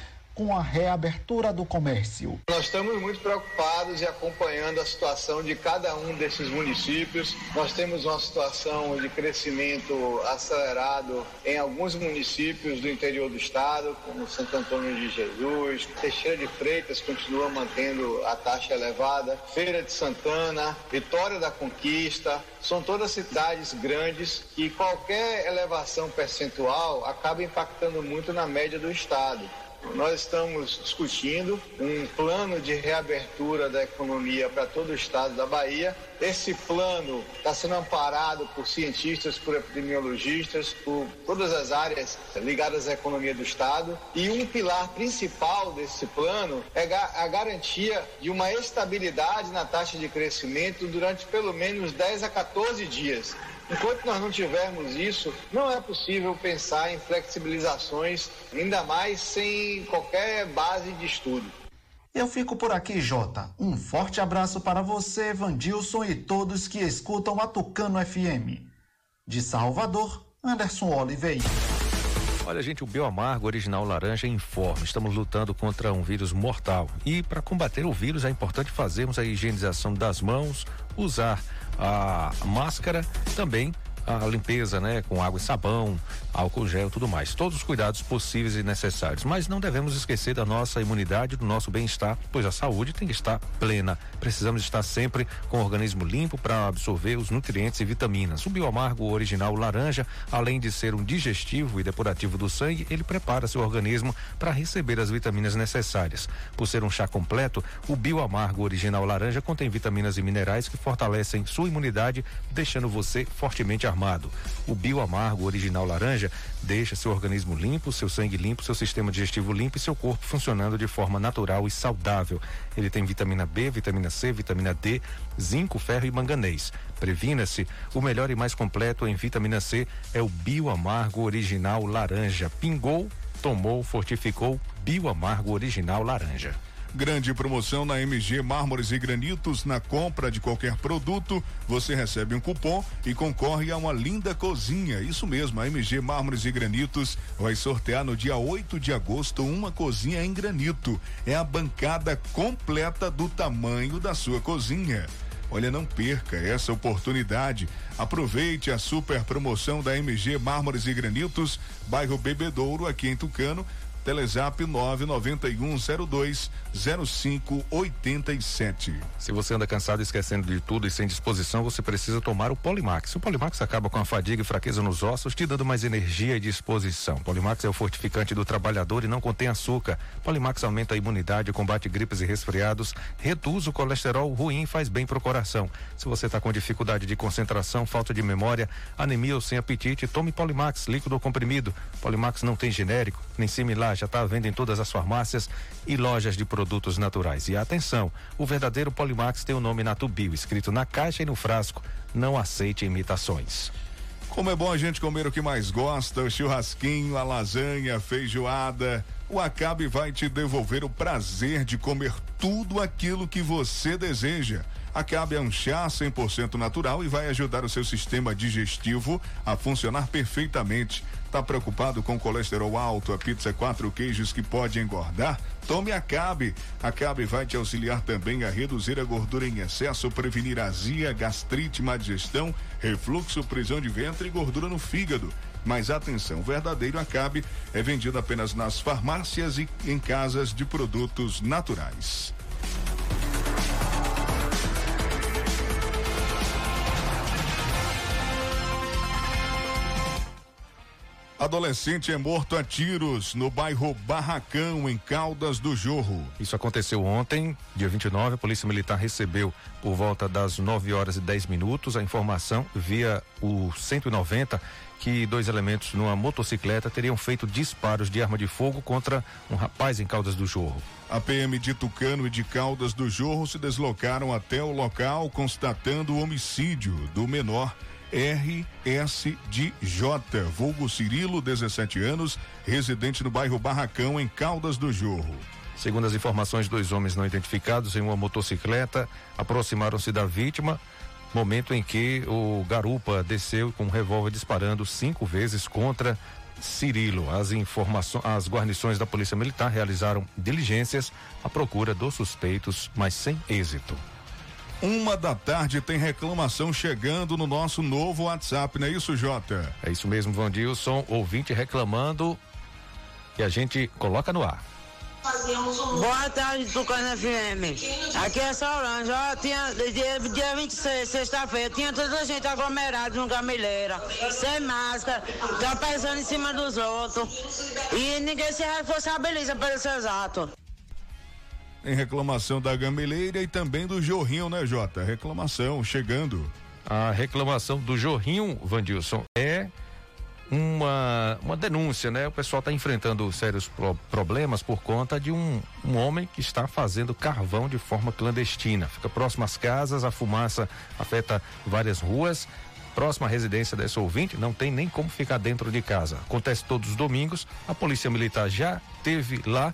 com a reabertura do comércio. Nós estamos muito preocupados e acompanhando a situação de cada um desses municípios. Nós temos uma situação de crescimento acelerado em alguns municípios do interior do estado, como Santo Antônio de Jesus, Teixeira de Freitas continua mantendo a taxa elevada, Feira de Santana, Vitória da Conquista, são todas cidades grandes e qualquer elevação percentual acaba impactando muito na média do estado. Nós estamos discutindo um plano de reabertura da economia para todo o estado da Bahia. Esse plano está sendo amparado por cientistas, por epidemiologistas, por todas as áreas ligadas à economia do estado. E um pilar principal desse plano é a garantia de uma estabilidade na taxa de crescimento durante pelo menos 10 a 14 dias. Enquanto nós não tivermos isso, não é possível pensar em flexibilizações, ainda mais sem qualquer base de estudo. Eu fico por aqui, Jota. Um forte abraço para você, Vandilson e todos que escutam a Tucano FM. De Salvador, Anderson Oliveira. Olha, gente, o Bioamargo Original Laranja informa. Estamos lutando contra um vírus mortal. E para combater o vírus é importante fazermos a higienização das mãos, usar a máscara, também a limpeza, né, com água e sabão, álcool gel, tudo mais. Todos os cuidados possíveis e necessários. Mas não devemos esquecer da nossa imunidade, do nosso bem-estar, pois a saúde tem que estar plena. Precisamos estar sempre com o organismo limpo para absorver os nutrientes e vitaminas. O bioamargo original laranja, além de ser um digestivo e depurativo do sangue, ele prepara seu organismo para receber as vitaminas necessárias. Por ser um chá completo, o bioamargo original laranja contém vitaminas e minerais que fortalecem sua imunidade, deixando você fortemente armado. O bioamargo original laranja deixa seu organismo limpo, seu sangue limpo, seu sistema digestivo limpo e seu corpo funcionando de forma natural e saudável. Ele tem vitamina B, vitamina C, vitamina D, zinco, ferro e manganês. Previna-se, o melhor e mais completo em vitamina C é o bioamargo original laranja. Pingou, tomou, fortificou, bioamargo original laranja. Grande promoção na MG Mármores e Granitos. Na compra de qualquer produto, você recebe um cupom e concorre a uma linda cozinha. Isso mesmo, a MG Mármores e Granitos vai sortear no dia 8 de agosto uma cozinha em granito. É a bancada completa do tamanho da sua cozinha. Olha, não perca essa oportunidade. Aproveite a super promoção da MG Mármores e Granitos, bairro Bebedouro, aqui em Tucano. Telezap 99102 0587. Se você anda cansado, esquecendo de tudo e sem disposição, você precisa tomar o Polimax. O Polimax acaba com a fadiga e fraqueza nos ossos, te dando mais energia e disposição. Polimax é o fortificante do trabalhador e não contém açúcar. Polimax aumenta a imunidade, combate gripes e resfriados, reduz o colesterol ruim e faz bem pro coração. Se você está com dificuldade de concentração, falta de memória, anemia ou sem apetite, tome Polimax, líquido ou comprimido. Polimax não tem genérico, nem similar, já está à venda em todas as farmácias e lojas de produtos naturais. E atenção, o verdadeiro Polimax tem o nome Natubio, escrito na caixa e no frasco. Não aceite imitações. Como é bom a gente comer o que mais gosta, o churrasquinho, a lasanha, a feijoada. O Acabe vai te devolver o prazer de comer tudo aquilo que você deseja. Acabe é um chá 100% natural e vai ajudar o seu sistema digestivo a funcionar perfeitamente. Tá preocupado com colesterol alto, a pizza quatro queijos que pode engordar? Tome Acabe. Acabe vai te auxiliar também a reduzir a gordura em excesso, prevenir azia, gastrite, má digestão, refluxo, prisão de ventre e gordura no fígado. Mas atenção, o verdadeiro Acabe é vendido apenas nas farmácias e em casas de produtos naturais. Adolescente é morto a tiros no bairro Barracão, em Caldas do Jorro. Isso aconteceu ontem, dia 29. A Polícia Militar recebeu por volta das 9 horas e 10 minutos a informação via o 190 que dois elementos numa motocicleta teriam feito disparos de arma de fogo contra um rapaz em Caldas do Jorro. A PM de Tucano e de Caldas do Jorro se deslocaram até o local constatando o homicídio do menor RSDJ, vulgo Cirilo, 17 anos, residente no bairro Barracão, em Caldas do Jorro. Segundo as informações, dois homens não identificados em uma motocicleta aproximaram-se da vítima, momento em que o garupa desceu com um revólver disparando cinco vezes contra Cirilo. As informações, as guarnições da Polícia Militar realizaram diligências à procura dos suspeitos, mas sem êxito. Uma da tarde tem reclamação chegando no nosso novo WhatsApp, não é isso, Jota? É isso mesmo, Vandilson. Ouvinte reclamando e a gente coloca no ar. Boa tarde, Tucano FM. Aqui é Solange. Ó, tinha, dia, dia 26, sexta-feira, tinha toda a gente aglomerada no Gamileira, sem máscara, tropeçando em cima dos outros. E ninguém se responsabiliza pelos seus atos. Em reclamação da Gameleira e também do Jorrinho, né, Jota? Reclamação chegando. A reclamação do Jorrinho, Vandilson, é uma, uma denúncia, né? O pessoal está enfrentando sérios pro, problemas por conta de um, um homem que está fazendo carvão de forma clandestina. Fica próximo às casas, a fumaça afeta várias ruas. Próxima residência desse ouvinte, não tem nem como ficar dentro de casa. Acontece todos os domingos. A Polícia Militar já teve lá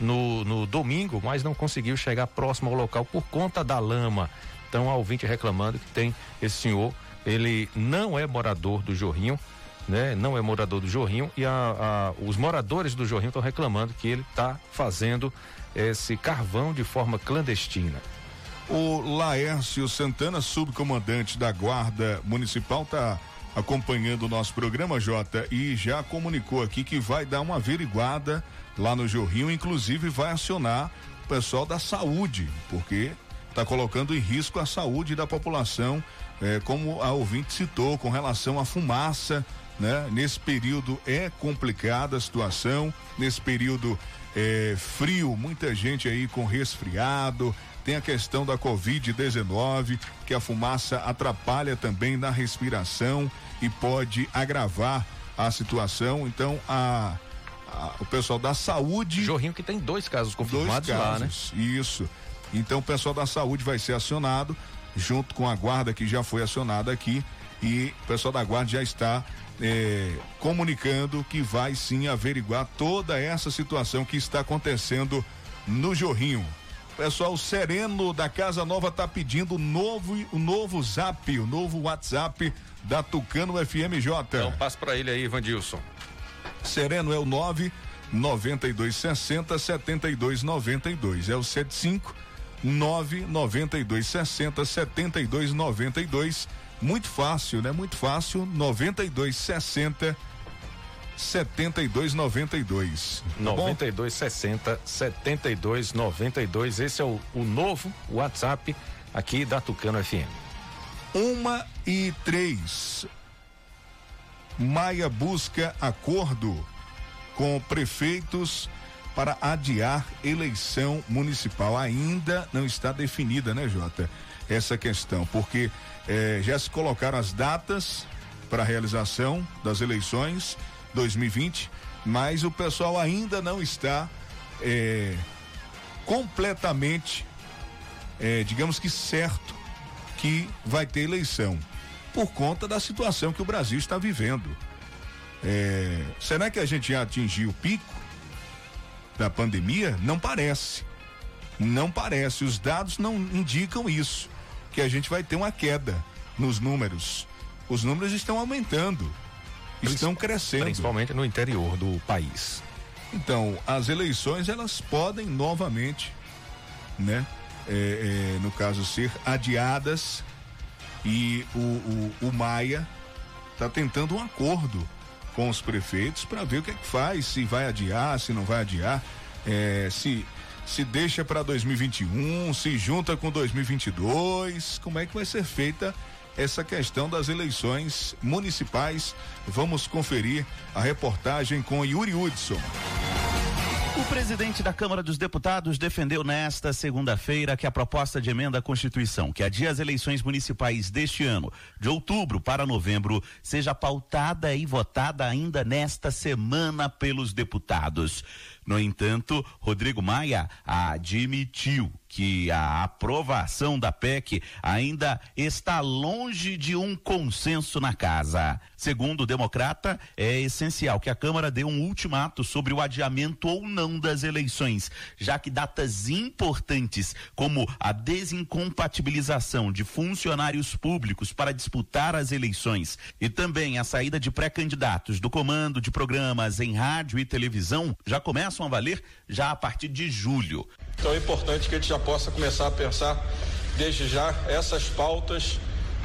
no, no domingo, mas não conseguiu chegar próximo ao local por conta da lama. Então, a ouvinte reclamando que tem esse senhor, ele não é morador do Jorrinho, né? Não é morador do Jorrinho e a, a, os moradores do Jorrinho estão reclamando que ele está fazendo esse carvão de forma clandestina. O Laércio Santana, subcomandante da Guarda Municipal, está acompanhando o nosso programa, Jota, e já comunicou aqui que vai dar uma averiguada lá no Jorrinho, inclusive vai acionar o pessoal da saúde, porque está colocando em risco a saúde da população, eh, como a ouvinte citou, com relação à fumaça, né? Nesse período é complicada a situação, nesse período é, frio, muita gente aí com resfriado, tem a questão da Covid-19, que a fumaça atrapalha também na respiração e pode agravar a situação. Então, a, a o pessoal da saúde. Jorrinho que tem dois casos confirmados dois casos, lá, né? Isso. Então, o pessoal da saúde vai ser acionado, junto com a guarda que já foi acionada aqui. E o pessoal da guarda já está é, comunicando que vai sim averiguar toda essa situação que está acontecendo no Jorrinho. Pessoal sereno da Casa Nova tá pedindo o novo, o novo zap, o novo WhatsApp da Tucano FMJ. Então passa para ele aí, Vandilson. Sereno é o 9 9260 7292. É o 75 99260 7292. Muito fácil, né? Muito fácil. 9260 7292. 9260 7292. Esse é o, o novo WhatsApp aqui da Tucano FM. Uma e três. Maia busca acordo com prefeitos para adiar eleição municipal. Ainda não está definida, né, Jota? Essa questão, porque eh, já se colocaram as datas para a realização das eleições 2020, mas o pessoal ainda não está é, completamente, é, digamos que certo que vai ter eleição por conta da situação que o Brasil está vivendo. É, será que a gente já atingiu o pico da pandemia? Não parece. Não parece. Os dados não indicam isso. Que a gente vai ter uma queda nos números. Os números estão aumentando estão crescendo. Principalmente no interior do país. Então, as eleições elas podem novamente, né? É, é, no caso, ser adiadas e o, o, o Maia está tentando um acordo com os prefeitos para ver o que é que faz, se vai adiar, se não vai adiar, é, se se deixa para 2021, se junta com 2022, como é que vai ser feita essa questão das eleições municipais. Vamos conferir a reportagem com Yuri Hudson. O presidente da Câmara dos Deputados defendeu nesta segunda-feira que a proposta de emenda à Constituição, que adia as eleições municipais deste ano, de outubro para novembro, seja pautada e votada ainda nesta semana pelos deputados. No entanto, Rodrigo Maia admitiu que a aprovação da PEC ainda está longe de um consenso na casa. Segundo o democrata, é essencial que a Câmara dê um ultimato sobre o adiamento ou não das eleições, já que datas importantes, como a desincompatibilização de funcionários públicos para disputar as eleições e também a saída de pré-candidatos do comando de programas em rádio e televisão, já começam a valer já a partir de julho. Então é importante que a gente já possa começar a pensar desde já essas pautas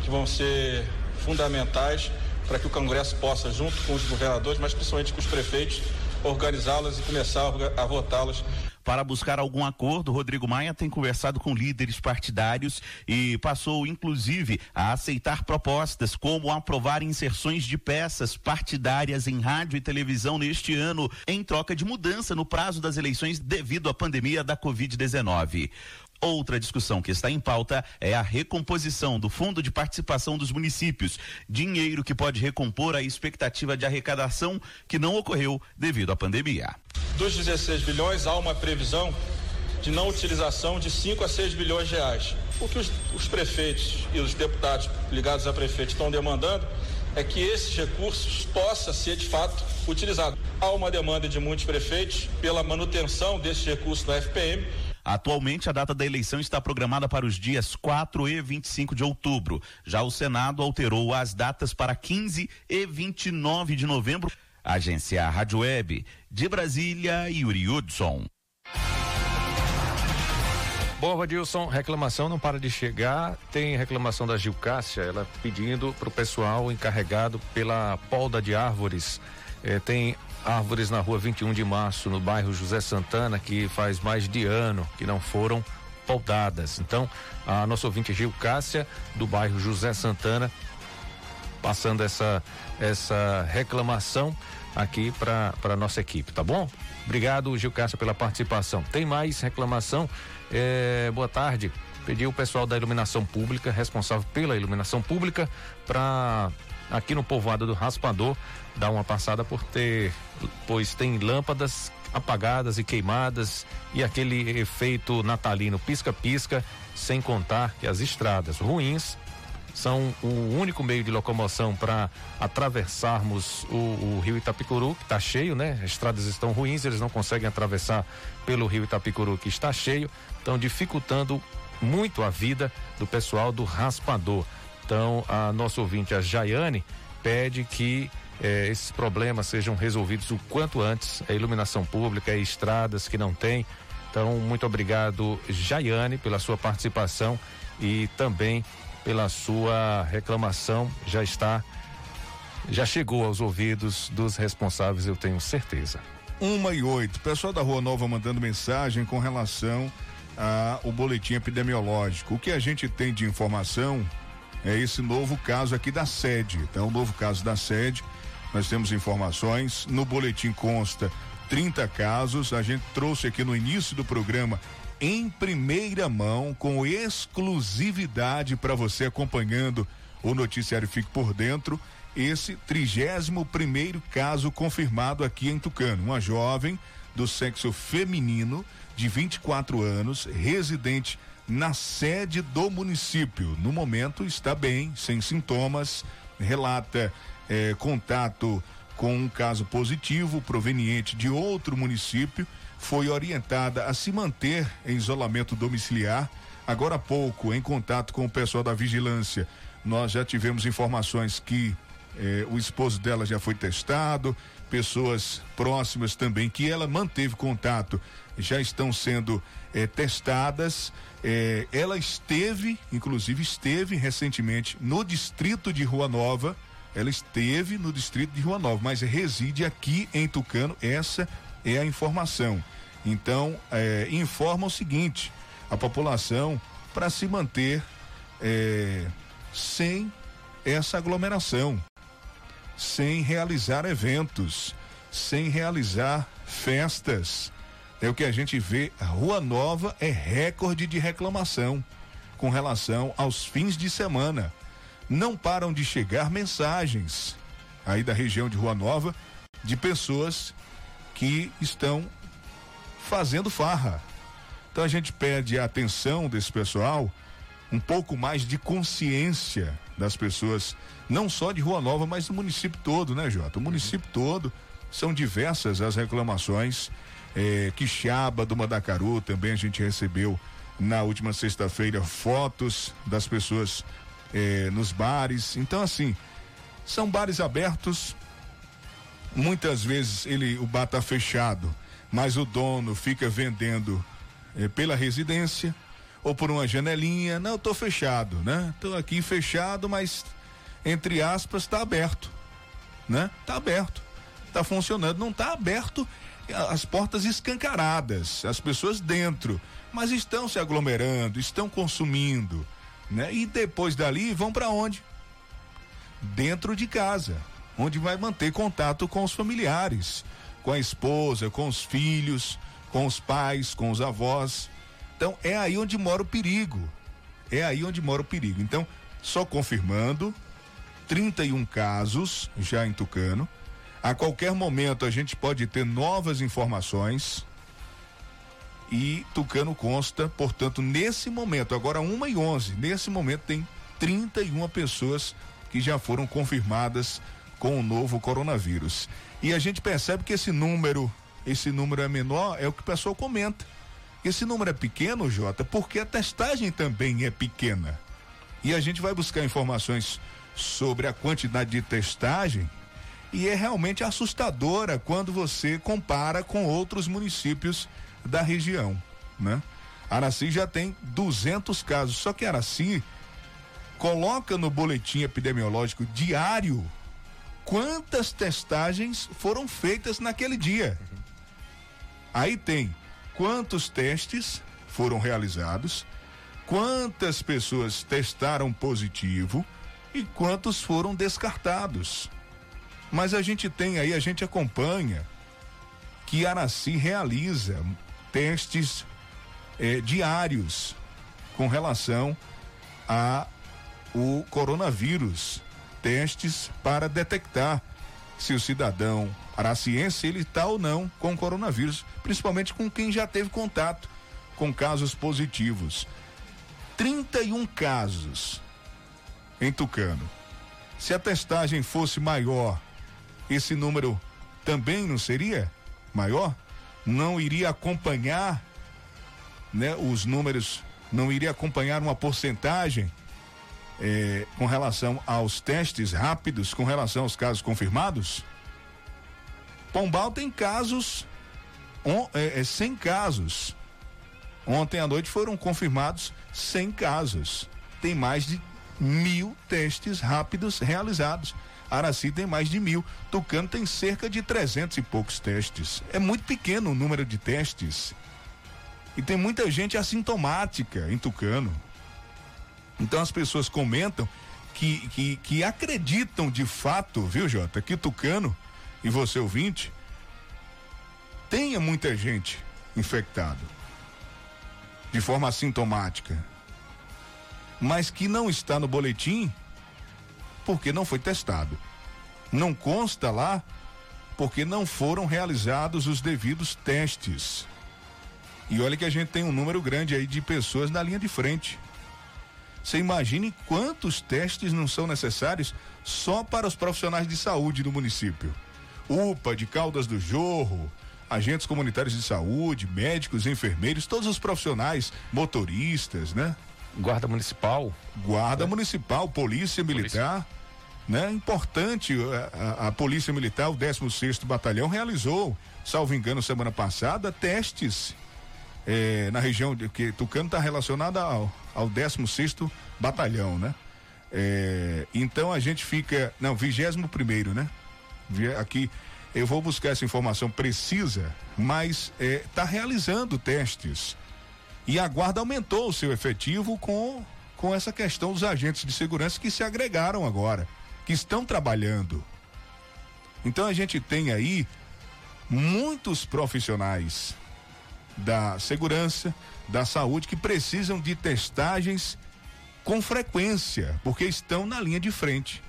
que vão ser fundamentais para que o Congresso possa, junto com os governadores, mas principalmente com os prefeitos, organizá-las e começar a votá-las para buscar algum acordo, Rodrigo Maia tem conversado com líderes partidários e passou, inclusive, a aceitar propostas como aprovar inserções de peças partidárias em rádio e televisão neste ano, em troca de mudança no prazo das eleições devido à pandemia da Covid-19. Outra discussão que está em pauta é a recomposição do Fundo de Participação dos Municípios, dinheiro que pode recompor a expectativa de arrecadação que não ocorreu devido à pandemia. Dos 16 bilhões, há uma previsão de não utilização de 5 a 6 bilhões de reais. O que os, os prefeitos e os deputados ligados a prefeito estão demandando é que esses recursos possam ser de fato utilizados. Há uma demanda de muitos prefeitos pela manutenção desses recursos no FPM Atualmente, a data da eleição está programada para os dias 4 e 25 de outubro. Já o Senado alterou as datas para 15 e 29 de novembro. Agência Rádio Web de Brasília, Yuri Hudson. Bom, Vadilson, reclamação não para de chegar. Tem reclamação da Gilcássia, ela pedindo para o pessoal encarregado pela polda de árvores. Eh, tem árvores na rua 21 de março, no bairro José Santana, que faz mais de ano que não foram podadas. Então, a nossa ouvinte Gil Cássia, do bairro José Santana, passando essa, essa reclamação aqui para a nossa equipe, tá bom? Obrigado, Gil Cássia, pela participação. Tem mais reclamação? É, boa tarde. Pediu o pessoal da iluminação pública, responsável pela iluminação pública, para aqui no povoado do Raspador dar uma passada por ter, pois tem lâmpadas apagadas e queimadas e aquele efeito natalino pisca-pisca, sem contar que as estradas ruins são o único meio de locomoção para atravessarmos o, o, rio Itapicuru, que está cheio, né? As estradas estão ruins, eles não conseguem atravessar pelo rio Itapicuru, que está cheio, estão dificultando muito a vida do pessoal do raspador. Então, a nossa ouvinte, a Jaiane, pede que eh, esses problemas sejam resolvidos o quanto antes. A iluminação pública, estradas que não tem. Então, muito obrigado, Jaiane, pela sua participação e também pela sua reclamação. Já está, já chegou aos ouvidos dos responsáveis, eu tenho certeza. Uma e oito. Pessoal da Rua Nova mandando mensagem com relação ao boletim epidemiológico. O que a gente tem de informação é esse novo caso aqui da sede. Então, o novo caso da sede, nós temos informações. No boletim consta 30 casos. A gente trouxe aqui no início do programa em primeira mão, com exclusividade para você acompanhando o noticiário Fique por Dentro. Esse 31 primeiro caso confirmado aqui em Tucano. Uma jovem do sexo feminino de 24 anos, residente na sede do município. No momento está bem, sem sintomas, relata eh, contato com um caso positivo proveniente de outro município foi orientada a se manter em isolamento domiciliar. Agora há pouco, em contato com o pessoal da vigilância, nós já tivemos informações que eh, o esposo dela já foi testado, pessoas próximas também que ela manteve contato já estão sendo eh, testadas. Eh, ela esteve, inclusive esteve recentemente no distrito de Rua Nova. Ela esteve no distrito de Rua Nova, mas reside aqui em Tucano. Essa é a informação. Então, é, informa o seguinte: a população, para se manter é, sem essa aglomeração, sem realizar eventos, sem realizar festas. É o que a gente vê. A Rua Nova é recorde de reclamação com relação aos fins de semana. Não param de chegar mensagens aí da região de Rua Nova de pessoas que estão fazendo farra. Então a gente pede a atenção desse pessoal, um pouco mais de consciência das pessoas, não só de Rua Nova, mas do município todo, né, Jota? O município todo são diversas as reclamações. É, Quixaba do Mandacaru também a gente recebeu na última sexta-feira fotos das pessoas é, nos bares. Então, assim, são bares abertos. Muitas vezes ele o bar tá fechado mas o dono fica vendendo eh, pela residência ou por uma janelinha. Não, tô fechado, né? Tô aqui fechado, mas entre aspas está aberto, né? Tá aberto, tá funcionando, não tá aberto as portas escancaradas, as pessoas dentro, mas estão se aglomerando, estão consumindo, né? E depois dali vão para onde? Dentro de casa, onde vai manter contato com os familiares com a esposa, com os filhos, com os pais, com os avós. Então é aí onde mora o perigo. É aí onde mora o perigo. Então, só confirmando, 31 casos já em Tucano. A qualquer momento a gente pode ter novas informações. E Tucano consta, portanto, nesse momento, agora 1 e 11, nesse momento tem 31 pessoas que já foram confirmadas com o novo coronavírus. E a gente percebe que esse número, esse número é menor, é o que o pessoal comenta. Esse número é pequeno, Jota, porque a testagem também é pequena. E a gente vai buscar informações sobre a quantidade de testagem e é realmente assustadora quando você compara com outros municípios da região, né? Araci já tem 200 casos, só que Araci coloca no boletim epidemiológico diário quantas testagens foram feitas naquele dia. Aí tem quantos testes foram realizados, quantas pessoas testaram positivo e quantos foram descartados. Mas a gente tem aí, a gente acompanha que Araci realiza testes eh, diários com relação a o coronavírus, testes para detectar se o cidadão araciense ele está ou não com coronavírus, principalmente com quem já teve contato com casos positivos. 31 casos em Tucano. Se a testagem fosse maior, esse número também não seria maior? Não iria acompanhar, né, os números, não iria acompanhar uma porcentagem eh, com relação aos testes rápidos, com relação aos casos confirmados? Pombal tem casos, on, é, é, 100 casos. Ontem à noite foram confirmados 100 casos. Tem mais de mil testes rápidos realizados. Araci tem mais de mil. Tucano tem cerca de 300 e poucos testes. É muito pequeno o número de testes. E tem muita gente assintomática em Tucano. Então as pessoas comentam que, que, que acreditam de fato, viu, Jota, que Tucano e você ouvinte, tenha muita gente infectado de forma assintomática, mas que não está no boletim porque não foi testado. Não consta lá porque não foram realizados os devidos testes. E olha que a gente tem um número grande aí de pessoas na linha de frente. Você imagine quantos testes não são necessários só para os profissionais de saúde do município. UPA de Caldas do Jorro, agentes comunitários de saúde, médicos, enfermeiros, todos os profissionais, motoristas, né? Guarda Municipal. Guarda é. Municipal, Polícia Militar. Polícia. Né? Importante, a, a, a Polícia Militar, o 16 Batalhão, realizou, salvo engano, semana passada, testes é, na região de que Tucano está relacionada ao, ao 16 Batalhão, né? É, então a gente fica. Não, 21 primeiro, né? aqui eu vou buscar essa informação precisa, mas está é, realizando testes. E a guarda aumentou o seu efetivo com, com essa questão dos agentes de segurança que se agregaram agora, que estão trabalhando. Então a gente tem aí muitos profissionais da segurança, da saúde, que precisam de testagens com frequência, porque estão na linha de frente.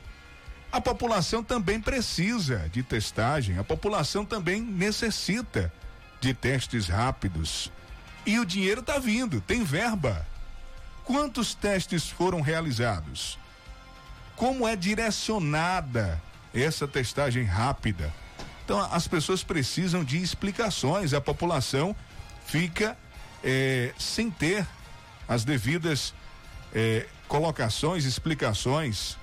A população também precisa de testagem, a população também necessita de testes rápidos. E o dinheiro está vindo, tem verba. Quantos testes foram realizados? Como é direcionada essa testagem rápida? Então, as pessoas precisam de explicações, a população fica eh, sem ter as devidas eh, colocações, explicações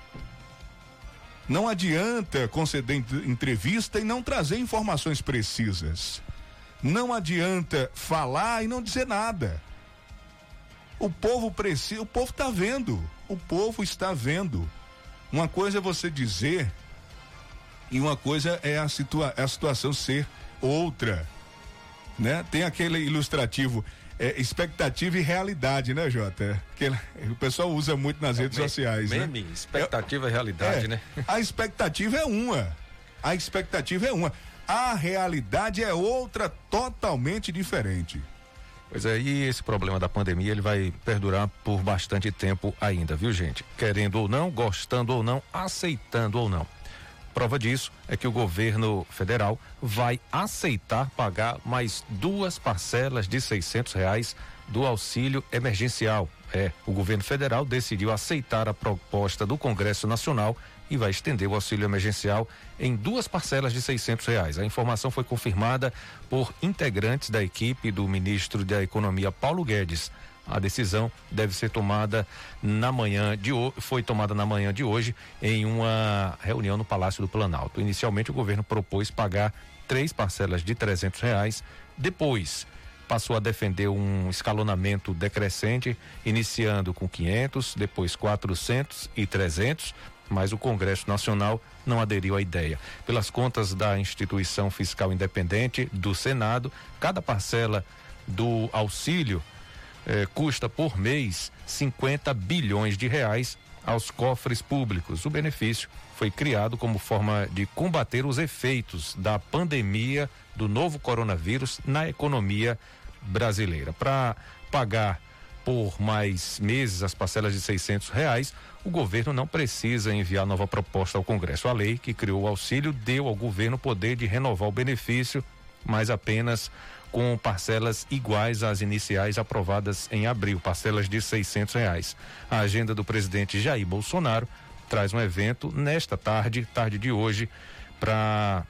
não adianta conceder entrevista e não trazer informações precisas. Não adianta falar e não dizer nada. O povo precisa, o povo está vendo, o povo está vendo. Uma coisa é você dizer e uma coisa é a, situa a situação ser outra, né? Tem aquele ilustrativo é, expectativa e realidade, né, Jota? Que o pessoal usa muito nas é, redes sociais, né? meme, né? expectativa e realidade, é, né? A expectativa é uma. A expectativa é uma. A realidade é outra totalmente diferente. Pois é, e esse problema da pandemia ele vai perdurar por bastante tempo ainda, viu, gente? Querendo ou não, gostando ou não, aceitando ou não. Prova disso é que o governo federal vai aceitar pagar mais duas parcelas de seiscentos reais do auxílio emergencial. É, o governo federal decidiu aceitar a proposta do Congresso Nacional e vai estender o auxílio emergencial em duas parcelas de seiscentos reais. A informação foi confirmada por integrantes da equipe do ministro da Economia Paulo Guedes. A decisão deve ser tomada na manhã de foi tomada na manhã de hoje em uma reunião no Palácio do Planalto. Inicialmente o governo propôs pagar três parcelas de trezentos reais. Depois passou a defender um escalonamento decrescente, iniciando com 500, depois 400 e 300, mas o Congresso Nacional não aderiu à ideia. Pelas contas da instituição fiscal independente do Senado, cada parcela do auxílio eh, custa por mês 50 bilhões de reais aos cofres públicos. O benefício foi criado como forma de combater os efeitos da pandemia do novo coronavírus na economia brasileira. Para pagar por mais meses as parcelas de seiscentos reais, o governo não precisa enviar nova proposta ao Congresso. A lei que criou o auxílio deu ao governo o poder de renovar o benefício, mas apenas com parcelas iguais às iniciais aprovadas em abril, parcelas de seiscentos reais. A agenda do presidente Jair Bolsonaro traz um evento nesta tarde, tarde de hoje, para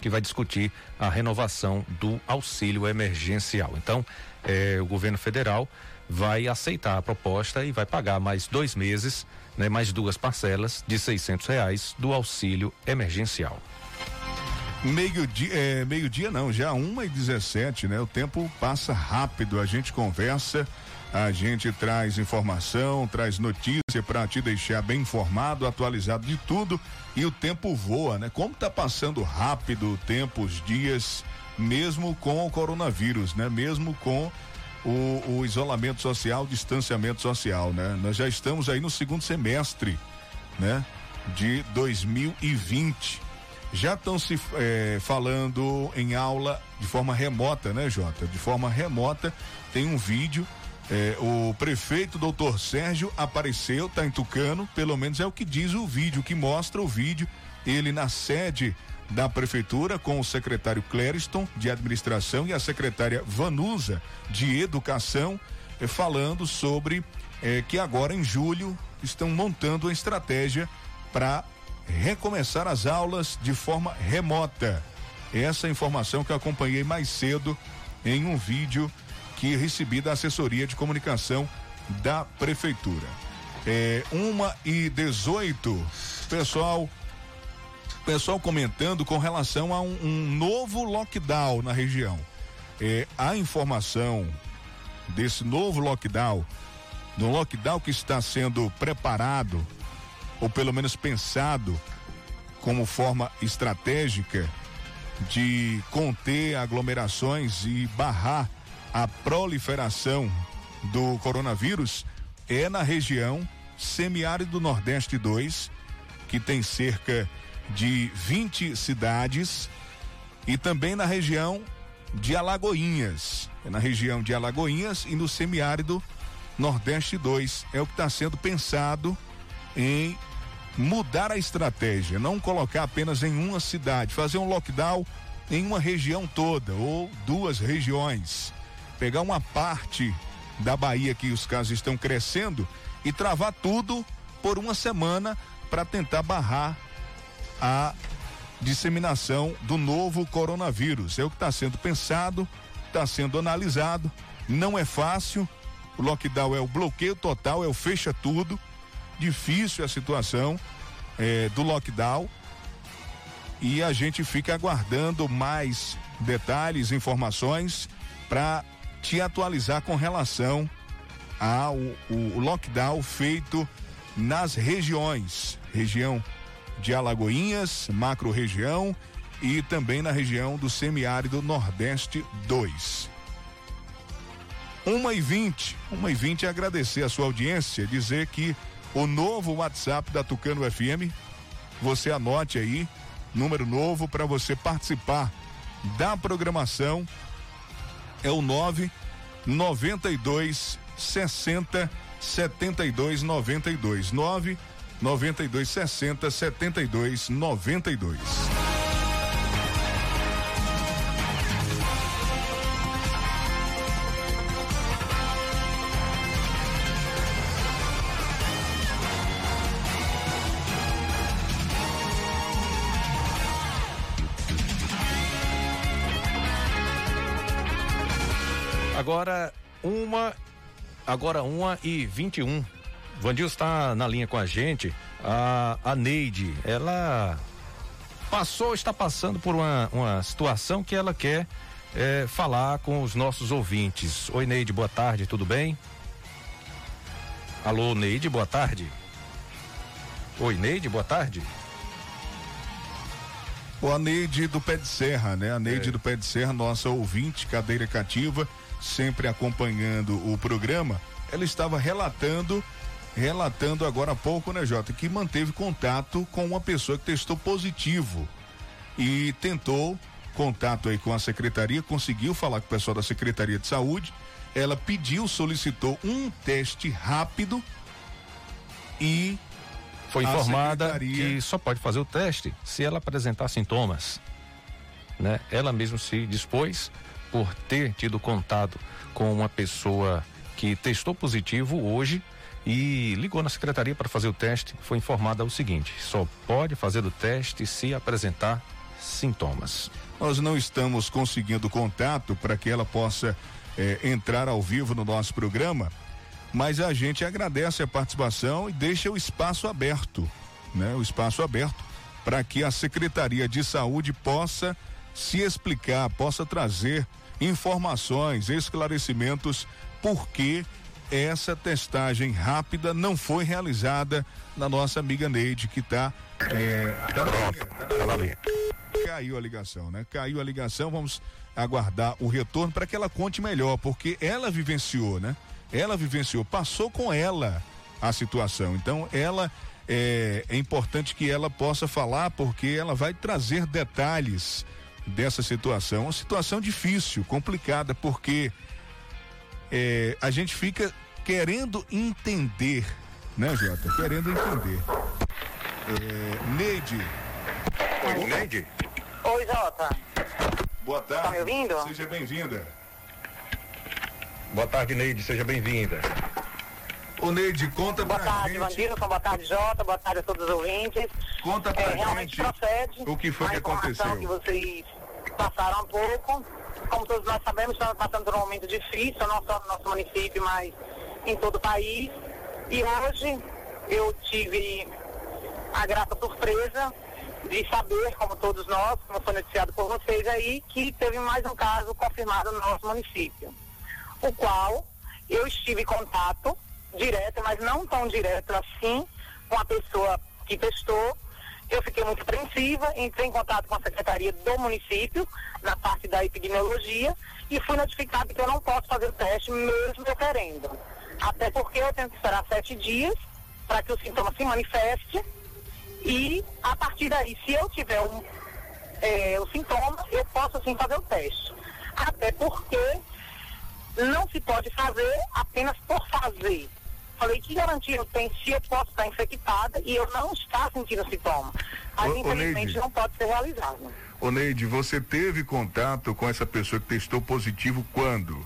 que vai discutir a renovação do auxílio emergencial. Então, eh, o governo federal vai aceitar a proposta e vai pagar mais dois meses, né, mais duas parcelas de seiscentos reais do auxílio emergencial. Meio dia, é, meio dia não, já uma e dezessete, né? O tempo passa rápido, a gente conversa, a gente traz informação, traz notícia para te deixar bem informado, atualizado de tudo e o tempo voa, né? Como tá passando rápido o tempo, os dias, mesmo com o coronavírus, né? Mesmo com o, o isolamento social, o distanciamento social, né? Nós já estamos aí no segundo semestre, né? De 2020 já estão se é, falando em aula de forma remota, né, Jota? De forma remota, tem um vídeo. É, o prefeito doutor Sérgio apareceu, tá em Tucano, pelo menos é o que diz o vídeo, que mostra o vídeo, ele na sede da prefeitura com o secretário Clériston de administração e a secretária Vanusa de educação, eh, falando sobre eh, que agora em julho estão montando uma estratégia para recomeçar as aulas de forma remota. Essa informação que eu acompanhei mais cedo em um vídeo que recebi da assessoria de comunicação da prefeitura. É, uma e dezoito, pessoal, pessoal comentando com relação a um, um novo lockdown na região. É, a informação desse novo lockdown, do lockdown que está sendo preparado ou pelo menos pensado como forma estratégica de conter aglomerações e barrar a proliferação do coronavírus é na região semiárido Nordeste 2, que tem cerca de 20 cidades, e também na região de Alagoinhas. É na região de Alagoinhas e no semiárido Nordeste 2. É o que está sendo pensado em mudar a estratégia, não colocar apenas em uma cidade, fazer um lockdown em uma região toda ou duas regiões. Pegar uma parte da Bahia que os casos estão crescendo e travar tudo por uma semana para tentar barrar a disseminação do novo coronavírus. É o que está sendo pensado, está sendo analisado. Não é fácil. O lockdown é o bloqueio total, é o fecha tudo difícil a situação é, do lockdown e a gente fica aguardando mais detalhes, informações para te atualizar com relação ao o lockdown feito nas regiões, região de Alagoinhas, macro região e também na região do semiárido Nordeste 2. Uma e vinte, uma e vinte agradecer a sua audiência, dizer que o novo WhatsApp da Tucano FM. Você anote aí, número novo para você participar da programação. É o 9 92 60 72 92 9 92 60 72 92. Agora uma, agora uma e vinte e um. Vandil está na linha com a gente. A, a Neide, ela passou, está passando por uma, uma situação que ela quer é, falar com os nossos ouvintes. Oi, Neide, boa tarde, tudo bem? Alô, Neide, boa tarde. Oi, Neide, boa tarde. O a Neide do Pé de Serra, né? A Neide é. do Pé de Serra, nossa ouvinte, cadeira cativa, sempre acompanhando o programa. Ela estava relatando, relatando agora há pouco, né, Jota, que manteve contato com uma pessoa que testou positivo e tentou contato aí com a secretaria, conseguiu falar com o pessoal da Secretaria de Saúde. Ela pediu, solicitou um teste rápido e foi informada secretaria... que só pode fazer o teste se ela apresentar sintomas. Né? Ela mesmo se dispôs por ter tido contato com uma pessoa que testou positivo hoje e ligou na secretaria para fazer o teste. Foi informada o seguinte: só pode fazer o teste se apresentar sintomas. Nós não estamos conseguindo contato para que ela possa eh, entrar ao vivo no nosso programa mas a gente agradece a participação e deixa o espaço aberto, né? O espaço aberto para que a Secretaria de Saúde possa se explicar, possa trazer informações, esclarecimentos por que essa testagem rápida não foi realizada na nossa amiga Neide, que está é, Caiu a ligação, né? Caiu a ligação, vamos aguardar o retorno para que ela conte melhor, porque ela vivenciou, né? ela vivenciou, passou com ela a situação. Então, ela é, é importante que ela possa falar, porque ela vai trazer detalhes dessa situação. Uma situação difícil, complicada, porque é, a gente fica querendo entender, né, Jota? Querendo entender. É, Neide. Oi, Neide. Oi, Jota. Boa tarde. Tá me ouvindo? Seja bem-vinda. Boa tarde, Neide, seja bem-vinda. Ô Neide, conta boa pra tarde, gente. Vandilson, boa tarde, Jota, boa tarde a todos os ouvintes. Conta pra é, realmente gente procede o que foi que aconteceu. que vocês passaram um pouco. Como todos nós sabemos, estamos passando por um momento difícil, não só no nosso município, mas em todo o país. E hoje eu tive a grata surpresa de saber, como todos nós, como foi noticiado por vocês aí, que teve mais um caso confirmado no nosso município o qual eu estive em contato direto, mas não tão direto assim, com a pessoa que testou. Eu fiquei muito apreensiva, entrei em contato com a secretaria do município, na parte da epidemiologia, e fui notificado que eu não posso fazer o teste, mesmo eu querendo. Até porque eu tenho que esperar sete dias para que o sintoma se manifeste, e a partir daí, se eu tiver um, é, o sintoma, eu posso sim fazer o teste. Até porque não se pode fazer apenas por fazer. Falei, que garantia eu tenho se eu posso estar infectada e eu não estar sentindo sintoma? Mas, ô, infelizmente, ô não pode ser realizado. Ô, Neide, você teve contato com essa pessoa que testou positivo quando?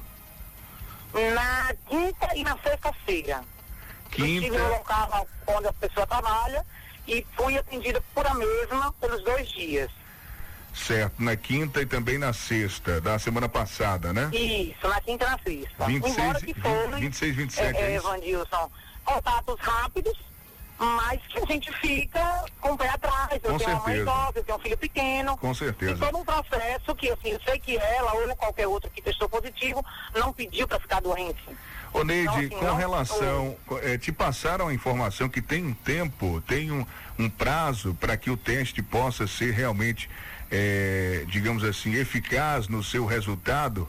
Na quinta e na sexta-feira. Quinta. Eu estive no local onde a pessoa trabalha e fui atendida por a mesma pelos dois dias. Certo, na quinta e também na sexta, da semana passada, né? Isso, na quinta e na sexta. 26, Embora que foram, 26, 27, é, é, é Vandilson, contatos rápidos, mas que a gente fica com o pé atrás. Eu com tenho certeza. uma mãe idosa, eu tenho um filho pequeno. Com certeza. E todo um processo que, assim, eu sei que ela ou qualquer outro que testou positivo não pediu para ficar doente. Ô Neide, então, assim, com não, relação, é, te passaram a informação que tem um tempo, tem um, um prazo para que o teste possa ser realmente é, digamos assim, eficaz no seu resultado?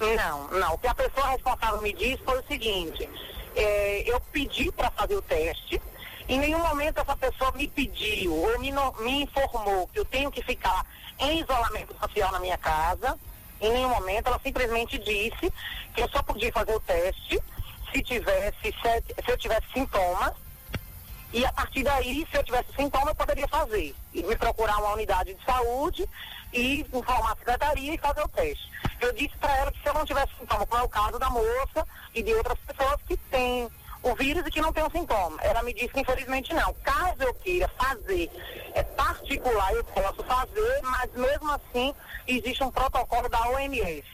Não, não. O que a pessoa responsável me disse foi o seguinte: é, eu pedi para fazer o teste. Em nenhum momento essa pessoa me pediu ou me, me informou que eu tenho que ficar em isolamento social na minha casa. Em nenhum momento ela simplesmente disse que eu só podia fazer o teste se tivesse se eu tivesse sintomas e a partir daí, se eu tivesse sintoma, eu poderia fazer. E me procurar uma unidade de saúde e informar a secretaria e fazer o teste. Eu disse para ela que se eu não tivesse sintoma, como é o caso da moça e de outras pessoas que têm o vírus e que não tem o sintoma. Ela me disse que infelizmente não. Caso eu queira fazer é particular, eu posso fazer, mas mesmo assim existe um protocolo da OMS.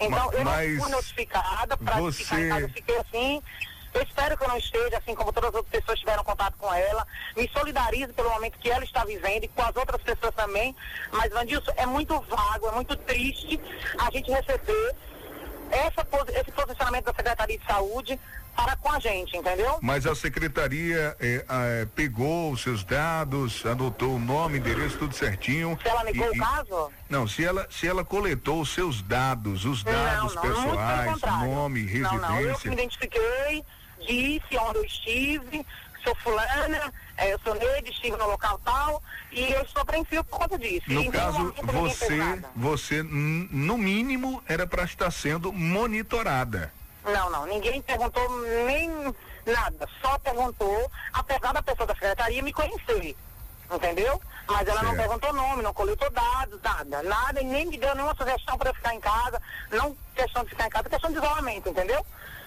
Então, Ma- eu não mas fui notificada para você- ficar em casa, eu fiquei assim. Eu espero que eu não esteja, assim como todas as outras pessoas tiveram contato com ela. Me solidarizo pelo momento que ela está vivendo e com as outras pessoas também. Mas, Vandilson, é muito vago, é muito triste a gente receber essa, esse posicionamento da Secretaria de Saúde para com a gente, entendeu? Mas a secretaria eh, ah, pegou os seus dados, anotou o nome, endereço, tudo certinho. Se ela negou e- o caso? Não, se ela, se ela coletou os seus dados, os dados não, não, pessoais, nome, Não, não, eu residência. me identifiquei, disse onde eu estive, sou fulana, eh, eu sou Neide, estive no local tal, e eu estou apreensiva por conta disso. E No nenhum caso, você, você, no mínimo, era para estar sendo monitorada. Não, não, ninguém perguntou nem nada, só perguntou, apesar da pessoa da secretaria me conhecer, entendeu? Mas ela não Certo. perguntou nome, não coletou dados, nada, nada, e nem me deu nenhuma sugestão para eu ficar em casa, não questão de ficar em casa, questão de isolamento, entendeu?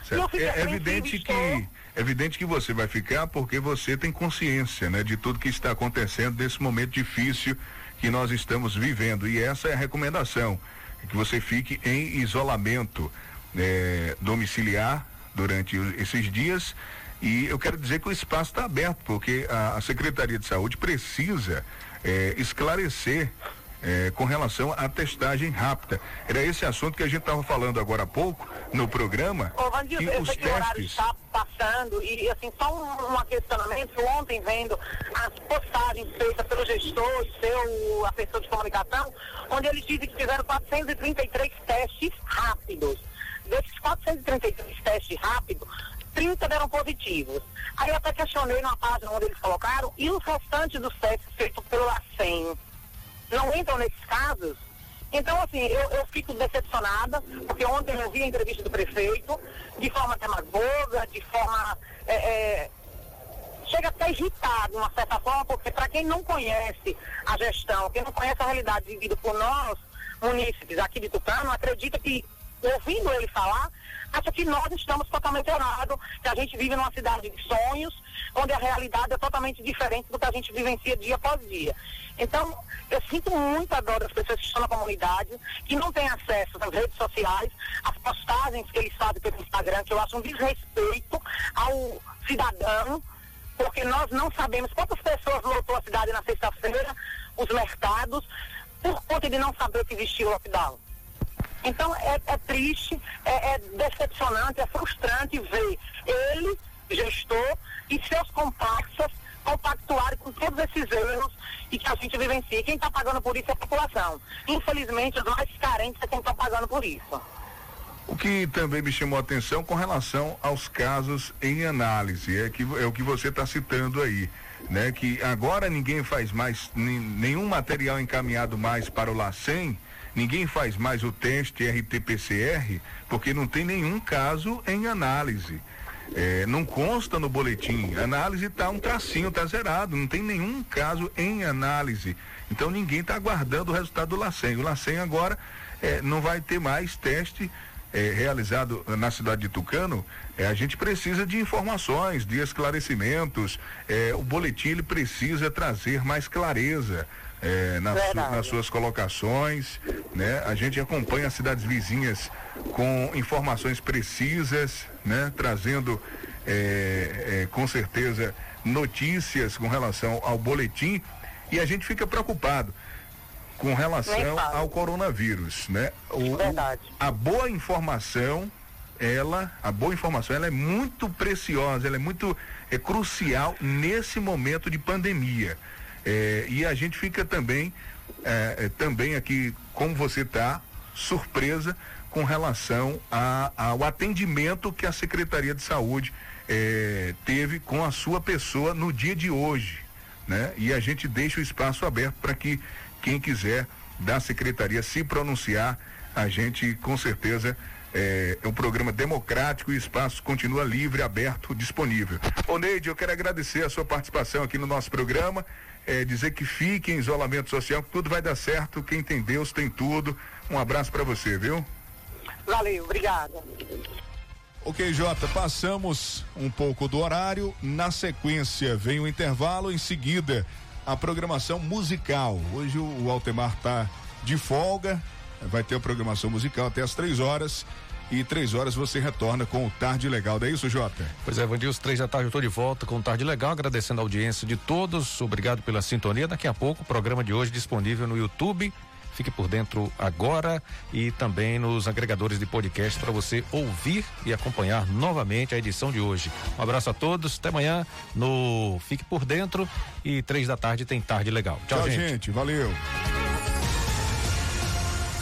Eu Certo? fiquei É apreensiva, evidente que é evidente que você vai ficar porque você tem consciência, né, de tudo que está acontecendo nesse momento difícil que nós estamos vivendo e essa é a recomendação que você fique em isolamento eh, domiciliar durante esses dias e eu quero dizer que o espaço está aberto porque a, a Secretaria de Saúde precisa eh, esclarecer eh, com relação à testagem rápida. Era esse assunto que a gente estava falando agora há pouco no programa. Ô, Vandil, que eu os sei que o horário testes. está passando e, assim, só um, um questionamento. Ontem, vendo as postagens feitas pelo gestor seu assessor de comunicação, onde eles dizem que fizeram 433 testes rápidos. Desses 433 testes rápidos, 30 deram positivos. Aí até questionei numa página onde eles colocaram, e os restantes dos testes feitos pelo LACEN não entram nesses casos? Então, assim, eu, eu fico decepcionada, porque ontem eu vi a entrevista do prefeito, de forma demagoga, de forma. é, é, chega até irritado, de uma certa forma, porque para quem não conhece a gestão, quem não conhece a realidade vivida por nós, munícipes aqui de Tucano, acredita que, ouvindo ele falar, acha que nós estamos totalmente errados, que a gente vive numa cidade de sonhos, onde a realidade é totalmente diferente do que a gente vivencia dia após dia. Então, eu sinto muita dor das pessoas que estão na comunidade, que não têm acesso às redes sociais, às postagens que eles fazem pelo Instagram, que eu acho um desrespeito ao cidadão, porque nós não sabemos quantas pessoas lotou a cidade na sexta-feira, os mercados, por conta de não saber que existia o lockdown. Então é, é triste, é, é decepcionante, é frustrante ver ele, gestor, e seus comparsas compactuarem com todos esses erros e que a gente vivencia. Quem está pagando por isso é a população. Infelizmente, os mais carentes é quem está pagando por isso. O que também me chamou a atenção com relação aos casos em análise, é, que, é o que você está citando aí, né? Que agora ninguém faz mais, nen- nenhum material encaminhado mais para o LACEN, ninguém faz mais o teste RT-PCR, porque não tem nenhum caso em análise. É, não consta no boletim. A análise está um tracinho, está zerado. Não tem nenhum caso em análise. Então ninguém está aguardando o resultado do LACEN. O LACEN agora é, não vai ter mais teste é, realizado na cidade de Tucano. É, a gente precisa de informações, de esclarecimentos. É, o boletim ele precisa trazer mais clareza. É, nas, su- nas suas colocações, né? A gente acompanha as cidades vizinhas com informações precisas, né? Trazendo é, é, com certeza notícias com relação ao boletim e a gente fica preocupado com relação ao coronavírus, né? O- Verdade. a boa informação, ela, a boa informação, ela é muito preciosa, ela é muito é crucial nesse momento de pandemia. É, e a gente fica também, é, é, também aqui, como você está, surpresa com relação a- ao atendimento que a Secretaria de Saúde é, teve com a sua pessoa no dia de hoje, né? E a gente deixa o espaço aberto para que quem quiser da secretaria se pronunciar, a gente com certeza é, é um programa democrático e o espaço continua livre, aberto, disponível. Ô Neide, eu quero agradecer a sua participação aqui no nosso programa, é, dizer que fique em isolamento social, que tudo vai dar certo, quem tem Deus tem tudo. Um abraço para você, viu? Valeu, obrigada. Ok, Jota, passamos um pouco do horário. Na sequência, vem o intervalo. Em seguida, a programação musical. Hoje o, o Altemar tá de folga, vai ter a programação musical até as três horas e três horas você retorna com o Tarde Legal, não é isso, Jota? Pois é, Vandilson, três da tarde eu estou de volta com o Tarde Legal, agradecendo a audiência de todos, obrigado pela sintonia. Daqui a pouco o programa de hoje disponível no YouTube. Fique por dentro agora e também nos agregadores de podcast para você ouvir e acompanhar novamente a edição de hoje. Um abraço a todos, até amanhã no Fique por Dentro e três da tarde tem Tarde Legal. Tchau, Tchau gente. gente. Valeu.